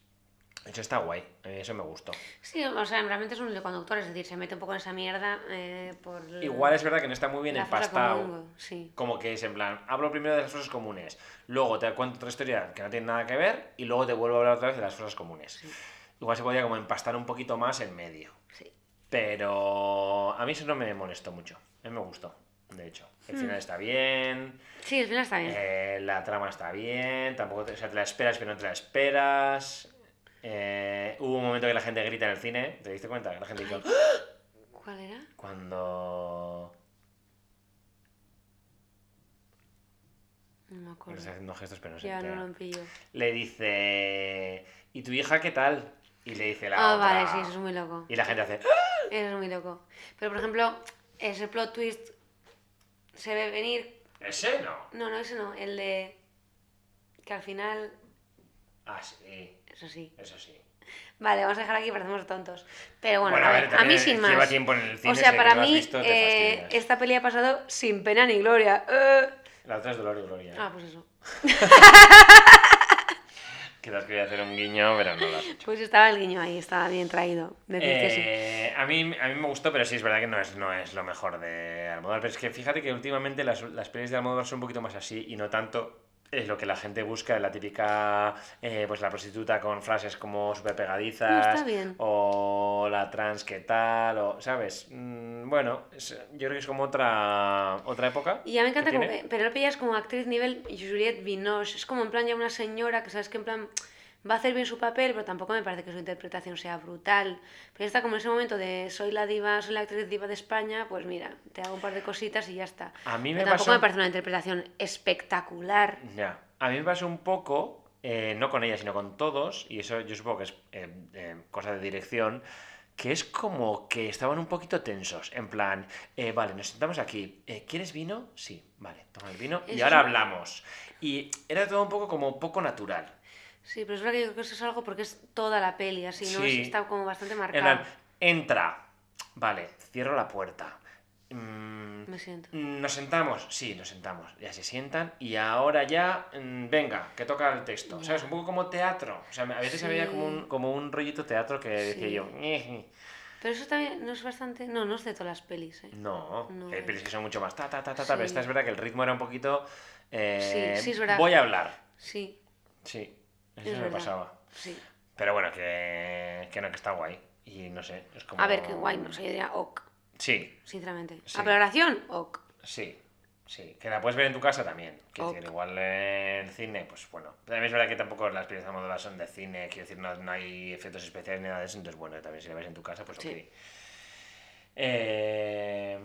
Eso está guay, mí eso me gustó. Sí, o sea, realmente es un conductor, es decir, se mete un poco en esa mierda eh, por... Igual es verdad que no está muy bien empastado. común, sí. Como que es en plan, hablo primero de las fosas comunes, luego te cuento otra historia que no tiene nada que ver y luego te vuelvo a hablar otra vez de las fosas comunes. Sí. Igual se podría como empastar un poquito más en medio. Sí. Pero a mí eso no me molestó mucho. A mí me gustó, de hecho. El final está bien, Sí, al final está bien. eh, la trama está bien, tampoco te, o sea, te la esperas, pero no te la esperas. Eh, hubo un momento que la gente grita en el cine, ¿te diste cuenta? La gente dijo, ¿Cuál era? cuando... No me acuerdo. está haciendo gestos, pero no se Ya no lo pillo. Le dice, ¿y tu hija qué tal? Y le dice la Ah, otra. vale, sí, eso es muy loco. Y la gente hace, Eso es muy loco. Pero, por ejemplo, ese plot twist se ve venir... ese no. No, no, ese no. El de... Que al final... Ah, sí, Eso sí. eso sí. Vale, vamos a dejar aquí, parecemos tontos. Pero bueno, Bueno, a, ver, a mí sin lleva más. tiempo en el cine, o sea, para mí visto, eh, esta peli ha pasado sin pena ni gloria. Eh. La otra es Dolor y Gloria. Ah, pues eso. Quizás quería hacer un guiño, pero no lo has hecho. Pues estaba el guiño ahí, estaba bien traído. Decir que sí. Eh, a, mí, a mí me gustó, pero sí es verdad que no es, no es lo mejor de Almodóvar. Pero es que fíjate que últimamente las, las pelis de Almodóvar son un poquito más así y no tanto es lo que la gente busca, la típica, eh, pues la prostituta con frases como súper pegadizas, está bien. o la trans que tal, o, ¿sabes? Mm, bueno, es- yo creo que es como otra, otra época. Y ya me encanta que como Penélope ya es como actriz nivel Juliette Binoche. Es como en plan ya una señora que sabes que en plan va a hacer bien su papel, pero tampoco me parece que su interpretación sea brutal. Pero está como en ese momento de soy la diva, soy la actriz diva de España, pues mira, te hago un par de cositas y ya está. A mí me Pero tampoco pasó- me parece una interpretación espectacular. Ya. A mí me pasó un poco, eh, no con ella, sino con todos, y eso yo supongo que es eh, eh, cosa de dirección, que es como que estaban un poquito tensos. En plan, eh, vale, nos sentamos aquí. eh, ¿Quieres vino? Sí, vale, toma el vino y Eso ahora es- hablamos. Y era todo un poco como poco natural. Sí, pero es verdad que yo creo que eso es algo porque es toda la peli, así, ¿no? Sí. Es- Está como bastante En marcado. entra. Vale, cierro la puerta. Mm, Me siento. ¿Nos sentamos? Sí, nos sentamos. Ya se sientan y ahora ya, mm, venga, que toca el texto. Ya. ¿Sabes? Un poco como teatro. O sea, a veces Sí. había como un, como un rollito teatro que decía Sí. yo. Pero eso también no es bastante... No, no es de todas las pelis, ¿eh? no, No hay es. pelis que son mucho más ta, ta, ta, ta, ta, pero Sí. esta es verdad que el ritmo era un poquito... eh, Sí, sí, es verdad. Voy a hablar. Sí, Sí, eso Es me verdad. pasaba. sí. Pero bueno, que, que no, que está guay. Y no sé, es como... A ver, qué guay, no sé, yo diría ok, Sí, sinceramente. Sí. ¿A valoración? Ok. Sí, sí. Que la puedes ver en tu casa también. Quiero Ok. decir, igual en cine, pues bueno. También es verdad que tampoco las películas modelas son de cine, quiero decir, no, no hay efectos especiales ni nada de eso, entonces bueno, también si la ves en tu casa, pues ok. Sí. Eh,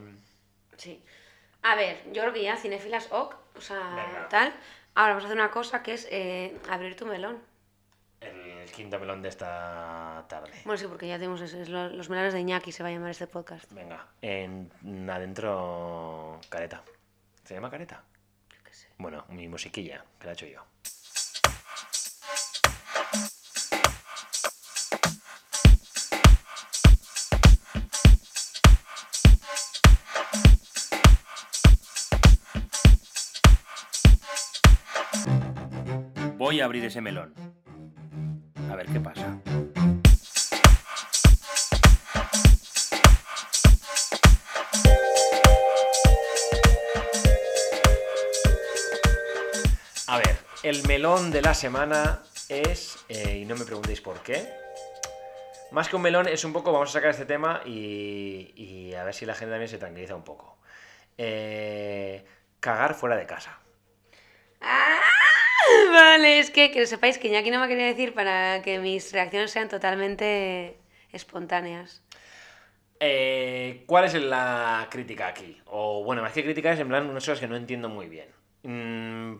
Sí. A ver, yo creo que ya cinéfilas ok, o sea, Venga. tal. Ahora vamos a hacer una cosa que es eh, abrir tu melón. el quinto melón de esta tarde. Bueno, sí, porque ya tenemos ese- es lo- los melones de Iñaki, se va a llamar este podcast. Venga, en adentro careta. ¿Se llama careta? Yo qué sé. Bueno, mi musiquilla, que la he hecho yo. Voy abrir ese melón. A ver qué pasa. A ver, el melón de la semana es, eh, y no me preguntéis por qué, más que un melón es un poco, vamos a sacar este tema y, y a ver si la gente también se tranquiliza un poco. Eh, cagar fuera de casa. Vale, es que, que sepáis que Iñaki no me quería decir para que mis reacciones sean totalmente espontáneas. Eh, ¿Cuál es la crítica aquí? O bueno, más que crítica es en plan unas cosas que no entiendo muy bien. Mm,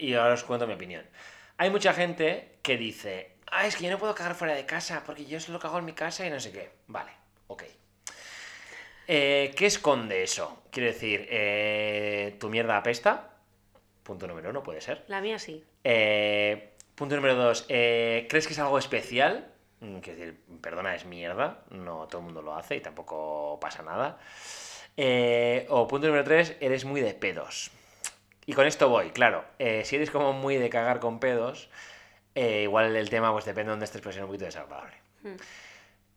y ahora os cuento mi opinión. Hay mucha gente que dice, ah, es que yo no puedo cagar fuera de casa porque yo solo cago en mi casa y no sé qué. Vale, ok. Eh, ¿Qué esconde eso? Quiero decir, eh, ¿tu mierda apesta? Punto número uno, puede ser. La mía sí. Eh, punto número dos, eh, ¿crees que es algo especial? Mm, Quiero decir, perdona, es mierda, no todo el mundo lo hace y tampoco pasa nada. Eh, o punto número tres, eres muy de pedos. Y con esto voy, claro, si eres como muy de cagar con pedos, igual el tema pues depende de donde estés, pues es un poquito desagradable. Hmm.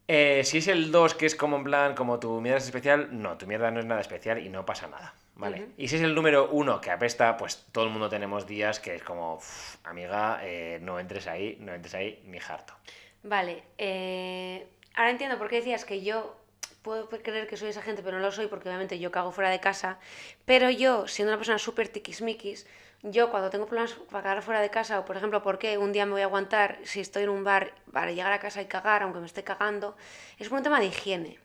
Eh, si es el 2, que es como en plan, como tu mierda es especial, no, tu mierda no es nada especial y no pasa nada, ¿vale? Y si es el número 1 que apesta, pues todo el mundo tenemos días que es como, "Uf, amiga, eh, no entres ahí, no entres ahí, ni harto. Vale, eh, ahora entiendo por qué decías que yo puedo creer que soy esa gente, pero no lo soy porque obviamente yo cago fuera de casa. Pero yo, siendo una persona súper tiquismiquis, yo cuando tengo problemas para cagar fuera de casa, o por ejemplo, ¿por qué un día me voy a aguantar si estoy en un bar para llegar a casa y cagar, aunque me esté cagando? Es por un tema de higiene.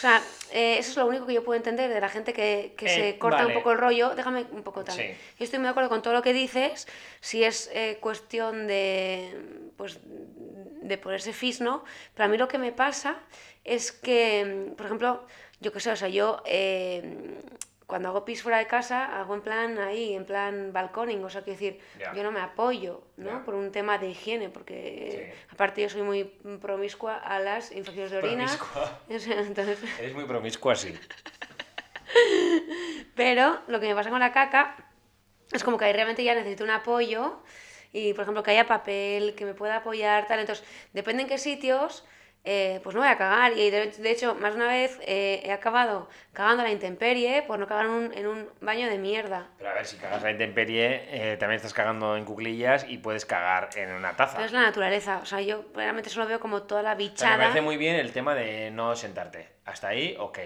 O sea, eh, eso es lo único que yo puedo entender de la gente que, que Eh, se corta vale. un poco el rollo. Déjame un poco tal. Sí. Yo estoy muy de acuerdo con todo lo que dices. Si es eh, cuestión de, pues, de ponerse fisno, pero a mí lo que me pasa es que, mm, por ejemplo, yo qué sé, o sea, yo eh, cuando hago pis fuera de casa, hago en plan ahí, en plan balconing, o sea, quiero decir, Ya. yo no me apoyo, ¿no? Ya. Por un tema de higiene, porque Sí. aparte yo soy muy promiscua a las infecciones de orina. Promiscua. Entonces, Eres muy promiscua, sí. Pero lo que me pasa con la caca es como que ahí realmente ya necesito un apoyo y, por ejemplo, que haya papel, que me pueda apoyar, tal. Entonces, depende en qué sitios, eh, pues no voy a cagar. Y de, de hecho, más de una vez eh, he acabado cagando a la intemperie por no cagar en un, en un baño de mierda. Pero a ver, si cagas a la intemperie, eh, también estás cagando en cuclillas y puedes cagar en una taza. Pero es la naturaleza. O sea, yo realmente solo veo como toda la O sea, bichada. me parece muy bien el tema de no sentarte. Hasta ahí, ok.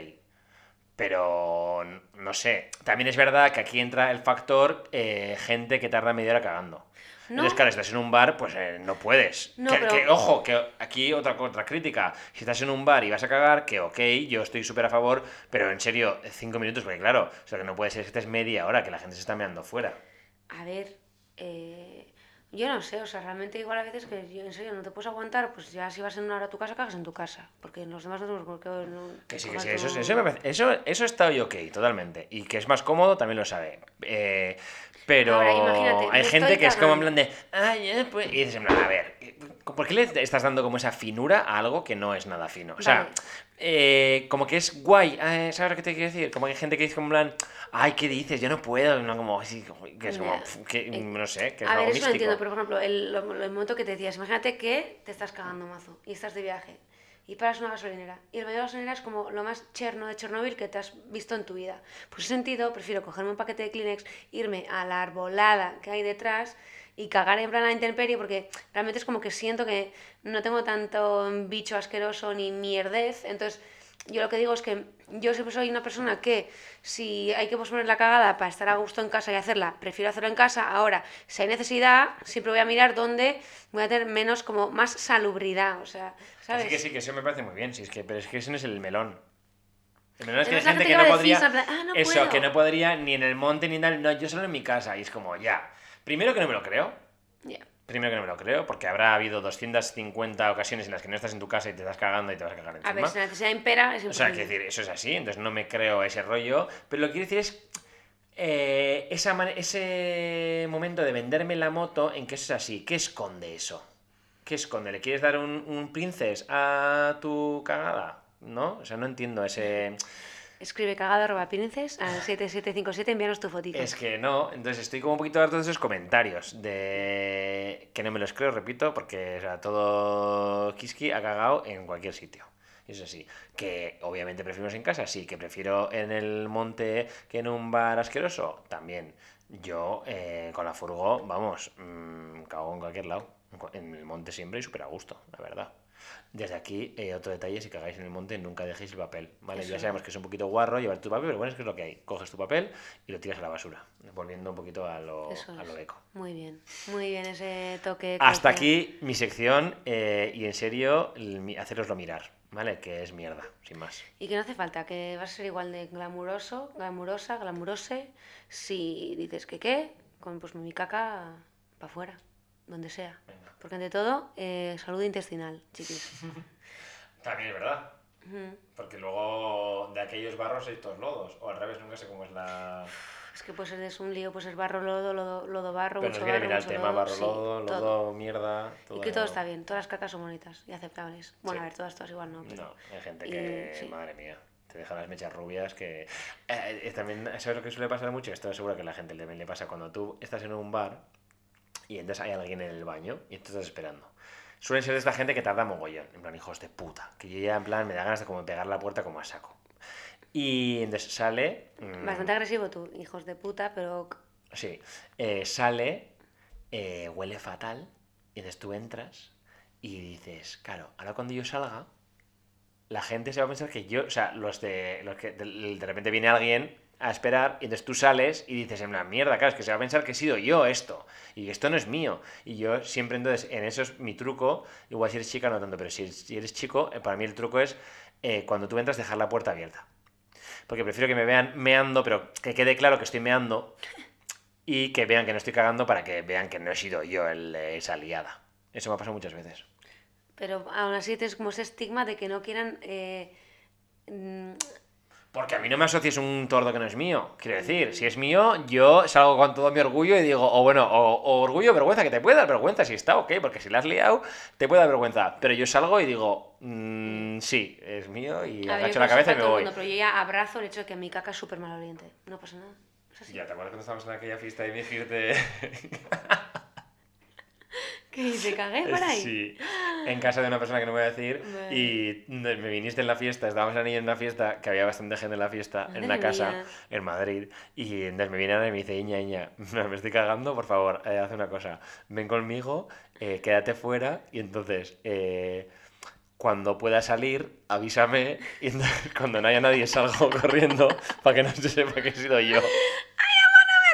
Pero, no sé. También es verdad que aquí entra el factor gente que tarda media hora cagando. No. Entonces, claro, si estás en un bar, pues eh, no puedes. No, que, pero- que, ojo, que aquí otra, otra crítica. Si estás en un bar y vas a cagar, que ok, yo estoy súper a favor, pero en serio, cinco minutos, porque claro, o sea, que no puede ser que estés media hora, que la gente se está meando fuera. A ver, eh, yo no sé, o sea, realmente igual a veces que yo, en serio no te puedes aguantar, pues ya si vas en una hora a tu casa, cagas en tu casa. Porque en los demás no tenemos por qué... no- Que sí, que sí, eso, eso, me parece- eso, eso está hoy ok, totalmente. Y que es más cómodo, también lo sabe. Eh, pero Ahora, imagínate, hay gente que es como en plan de, ay, eh, pues", y dices, en plan, a ver, ¿por qué le estás dando como esa finura a algo que no es nada fino? O sea, Vale. eh, como que es guay, eh, ¿sabes lo que te quiero decir? Como que hay gente que dice como en plan, ay, ¿qué dices? Yo no puedo, no, como que es como, que, Eh, no sé, que es A ver, eso lo místico. entiendo, pero por ejemplo, el, lo- el momento que te decías, imagínate que te estás cagando mazo y estás de viaje y paras una gasolinera. Y el baño de gasolinera es como lo más cherno de Chernobyl que te has visto en tu vida. En ese sentido, prefiero cogerme un paquete de Kleenex, irme a la arbolada que hay detrás y cagar en plan a la intemperie porque realmente es como que siento que no tengo tanto bicho asqueroso ni mierdez. Entonces, yo lo que digo es que yo siempre soy una persona que si hay que posponer la cagada para estar a gusto en casa y hacerla, prefiero hacerlo en casa. Ahora, si hay necesidad, siempre voy a mirar dónde voy a tener menos, como más salubridad. O sea, ¿sabes? sí, que sí, que eso me parece muy bien, sí, es que, pero es que ese no es el melón. El melón es que hay gente que no podría. en plan, "Ah, no eso, puedo". que no podría ni en el monte ni tal. No, yo solo en mi casa. Y es como, ya. Primero que no me lo creo. Ya. Primero que no me lo creo, porque habrá habido 250 ocasiones en las que no estás en tu casa y te estás cagando y te vas a cagar encima. A ver, si la necesidad impera, es O sea, quiero decir, eso es así, entonces no me creo ese rollo. Pero lo que quiero decir es eh, esa ese momento de venderme la moto en que eso es así. ¿Qué esconde eso? ¿Qué esconde? ¿Le quieres dar un, un princes a tu cagada? ¿No? O sea, no entiendo ese... Escribe cagada arroba princes al 7757, envíanos tu fotito. Es que no, entonces estoy como un poquito harto de esos comentarios, de que no me los creo, repito, porque todo Kiski ha cagado en cualquier sitio. Eso sí, que obviamente preferimos en casa, sí, que prefiero en el monte que en un bar asqueroso, también. Yo eh, con la furgo, vamos, mm, cago en cualquier lado, en el monte siempre y súper a gusto, la verdad. Desde aquí, eh, otro detalle, si cagáis en el monte, nunca dejéis el papel, ¿vale? Eso ya sabemos que es un poquito guarro llevar tu papel, pero bueno, es que es lo que hay. Coges tu papel y lo tiras a la basura, volviendo un poquito a lo, Eso a lo eco. Muy bien, muy bien ese toque. Hasta aquí mi sección eh, y en serio, haceroslo mirar, ¿vale? Que es mierda, sin más. Y que no hace falta, que vas a ser igual de glamuroso, glamurosa, glamurose, si dices que qué, con pues mi caca para afuera, donde sea. Venga. Porque ante todo, eh, salud intestinal, chiquis. También es verdad. Porque luego de aquellos barros hay estos lodos. O al revés, nunca sé cómo es la. Es que pues es un lío, pues es barro, lodo, lodo, lodo barro, Pero nos mucho barro, bien el tema: lodo, barro, sí, lodo, lodo, todo. mierda. Y que todo está bien, todas las cacas son bonitas y aceptables. Bueno, Sí. a ver, todas, todas igual no, pero... No, hay gente Y, que. sí. Madre mía. Te deja las mechas rubias que. Eh, eh, también, ¿sabes lo que suele pasar mucho? Esto seguro que a la gente también le pasa cuando tú estás en un bar y entonces hay alguien en el baño y tú estás esperando. Suelen ser de esta gente que tarda mogollón, en plan, hijos de puta. Que yo ya, en plan, me da ganas de como pegar la puerta como a saco. Y entonces sale. mm, Bastante agresivo tú, hijos de puta, pero... Sí, eh, sale, eh, huele fatal, y entonces tú entras y dices, claro, ahora cuando yo salga, la gente se va a pensar que yo, o sea, los de, los que de, de repente viene alguien a esperar, y entonces tú sales y dices, en la mierda, claro, es que se va a pensar que he sido yo esto, y esto no es mío. Y yo siempre, entonces, en eso es mi truco, igual si eres chica no tanto, pero si, eres chico, eh, para mí el truco es, eh, cuando tú entras, dejar la puerta abierta. Porque prefiero que me vean meando, pero que quede claro que estoy meando y que vean que no estoy cagando para que vean que no he sido yo el, esa liada. Eso me ha pasado muchas veces. Pero aún así tienes como ese estigma de que no quieran... eh, mm, Porque a mí no me asocies un tordo que no es mío. Quiero decir, si es mío, yo salgo con todo mi orgullo y digo, o bueno, o, o orgullo vergüenza, que te puede dar vergüenza si está ok, porque si la has liado, te puede dar vergüenza. Pero yo salgo y digo, mm, sí, es mío y a agacho la cabeza y me voy. mundo, pero yo ya abrazo el hecho de que mi caca es súper mal oriente. No pasa nada. Es así. Ya, ¿te acuerdas cuando estábamos en aquella fiesta y me dijiste... ¿Qué dice? ¿Cagué por ahí? Sí. en casa de una persona que no voy a decir Vale. y me viniste en la fiesta, estábamos en una fiesta, que había bastante gente en la fiesta, en la casa, mía. en Madrid, y entonces me viene Ana y me dice, Iña, Iña, me estoy cagando, por favor, eh, haz una cosa, ven conmigo, eh, quédate fuera y entonces... eh, cuando pueda salir, avísame y cuando no haya nadie salgo corriendo para que no se sepa que he sido yo.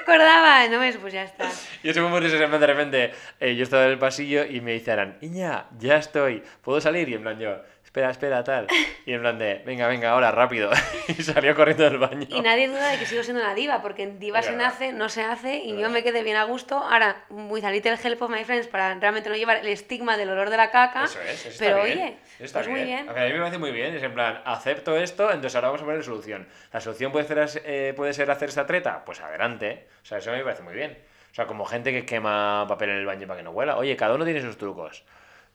Me acordaba, no ves, pues ya está. Y eso fue muy risa, de repente eh, yo estaba en el pasillo y me dijeron, Iña, ya estoy, ¿puedo salir? Y en plan yo, espera, espera, tal. Y en plan de, venga, venga, ahora, rápido. y salió corriendo del baño. Y nadie duda de que sigo siendo una diva, porque en diva se nace, no se hace, y yo me quedé bien a gusto. Ahora, with a little help of my friends, para realmente no llevar el estigma del olor de la caca. Eso es, eso Pero bien, oye, eso está pues muy bien. A mí me parece muy bien, es en plan, acepto esto, entonces ahora vamos a poner solución. ¿La solución puede ser, eh, puede ser hacer esta treta? Pues adelante. O sea, eso a mí me parece muy bien. O sea, como gente que quema papel en el baño para que no huela. Oye, cada uno tiene sus trucos.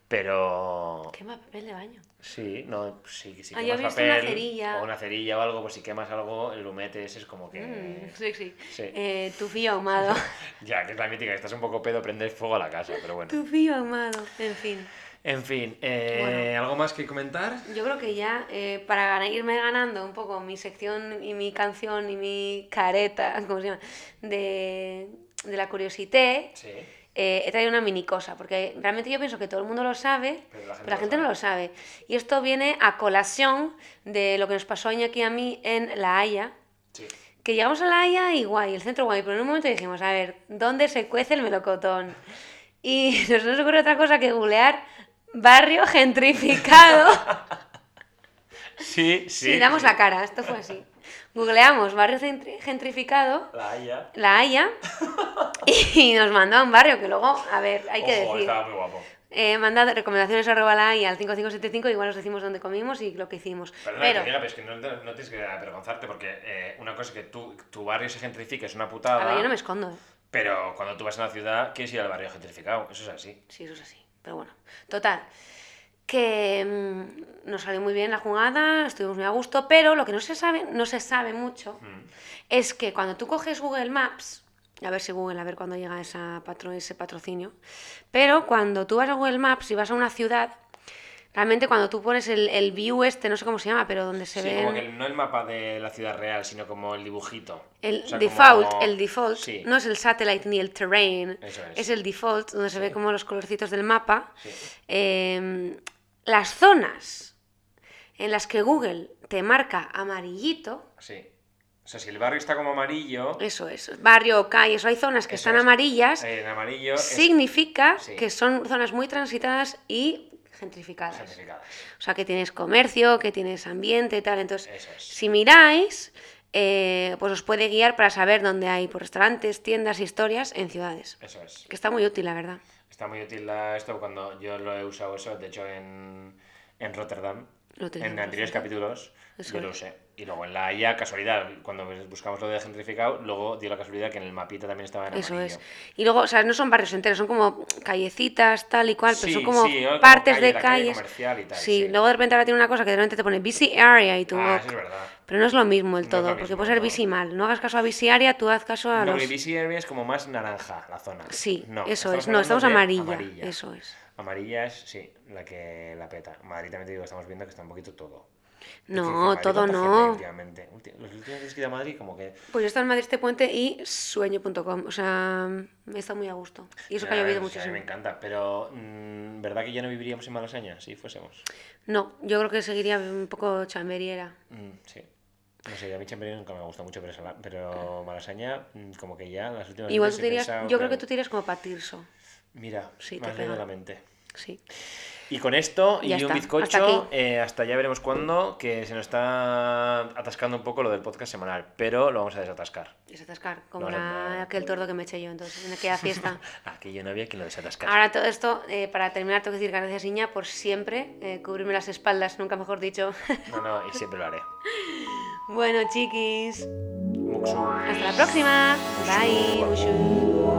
Pero... Quema papel de baño. Sí, no, sí, si Ah, yo quemas he visto papel una cerilla. o una cerilla o algo, pues si quemas algo, el humete ese es como que... Mm, sí, sí. Sí. Eh, tufillo ahumado. Ya, que es la mítica, que estás un poco pedo, prendes fuego a la casa, pero bueno. tufillo ahumado. En fin. En fin, eh, Bueno. ¿algo más que comentar? Yo creo que ya, eh, para irme ganando un poco mi sección y mi canción y mi careta, ¿cómo se llama? De, de la curiosité, Sí. Eh, he traído una mini cosa, porque realmente yo pienso que todo el mundo lo sabe, Pero pero la gente no no lo sabe. Y esto viene a colación de lo que nos pasó a Iñaki y a mí en La Haya, Sí. que llegamos a La Haya y guay, el centro guay, pero en un momento dijimos, a ver, ¿dónde se cuece el melocotón? Y nos nos ocurre otra cosa que googlear barrio gentrificado. Sí, sí. Sí, damos la cara, esto fue así. Googleamos barrio gentrificado, La Haya. La Haya, y nos mandó a un barrio que luego, a ver, hay que Ojo, decir. estaba muy guapo. Eh, mandad recomendaciones arroba la Haya al 5575, igual os decimos dónde comimos y lo que hicimos. Perdona Pero, que diga, pero es que no, no tienes que avergonzarte porque eh, una cosa es que tú, tu barrio se gentrifique es una putada, a ver, yo no me escondo, ¿eh? pero cuando tú vas a la ciudad quieres ir al barrio gentrificado, eso es así. Sí, eso es así. Pero bueno, total. Que mm, nos salió muy bien la jugada, estuvimos muy a gusto, pero lo que no se sabe, no se sabe mucho, Mm. es que cuando tú coges Google Maps, a ver si Google, a ver cuándo llega esa patro, ese patrocinio, pero cuando tú vas a Google Maps y vas a una ciudad, realmente cuando tú pones el, el view este, no sé cómo se llama, pero donde se sí, ven... como que no el mapa de la ciudad real, sino como el dibujito. El O sea, default, como- el default, Sí. no es el satellite ni el terrain, es. el default, donde se Sí. ve como los colorcitos del mapa. Sí. Eh, las zonas en las que Google te marca amarillito, Sí. O sea, si el barrio está como amarillo, eso es, barrio o calle, eso hay zonas que están es. amarillas, eh, en amarillo es significa Sí. que son zonas muy transitadas y gentrificadas. gentrificada. O sea, que tienes comercio, que tienes ambiente y tal. Entonces, es. si miráis, eh, pues os puede guiar para saber dónde hay pues, restaurantes, tiendas, historias en ciudades. Eso es. Que está muy útil, la verdad. Está muy útil la- esto cuando yo lo he usado eso, de hecho en, en Rotterdam, Lo en anteriores capítulos, yo lo usé. Y luego en la IA, casualidad, cuando buscamos lo de gentrificado, luego dio la casualidad que en el mapita también estaba en Eso amarillo. es. Y luego, o sea, no son barrios enteros, son como callecitas, tal y cual, pero son como sí, como partes calle, de calle calles. y tal, sí, sí. luego de repente ahora tiene una cosa que de repente te pone busy area y tú. Ah, eso es verdad. Pero no es lo mismo el No todo, porque puede ser no. busy mal. No hagas caso a busy area, tú haz caso a No, los. porque BC Area es como más naranja la zona. Sí, No, eso es. No, estamos de amarilla. Eso es. Amarilla es, sí, la que la peta. Madrid también te digo, estamos viendo que está un poquito todo. No, todo no. últimamente. Los últimos días que he ido a Madrid, como que. Pues yo he estado en Madrid este puente y sueño.com. O sea, me está muy a gusto. Y eso que ha llovido o sea, a mí muchísimo. me encanta, pero mm, ¿verdad que ya no viviríamos en Malasaña si fuésemos? No, yo creo que seguiría un poco chamberiera. Mm, sí. No sé, a mí Chamberí nunca me gusta mucho, pero, pero Malasaña, mm, como que ya las últimas Igual veces tú pensado yo creo que tú te irías como para Tirso. Mira, Sí, leído pega. la mente. Sí. Y con esto y Ya un está, bizcocho, hasta eh, hasta ya veremos cuándo, que se nos está atascando un poco lo del podcast semanal, pero lo vamos a desatascar. Desatascar, como no. aquel tordo que me eché yo entonces, en aquella fiesta. Aquí yo no había quien lo desatascase. Ahora todo esto, eh, para terminar, tengo que decir gracias, Iña, por siempre eh, cubrirme las espaldas, nunca mejor dicho. No, no, y siempre lo haré. bueno, chiquis, Muxu. hasta la próxima. Bye.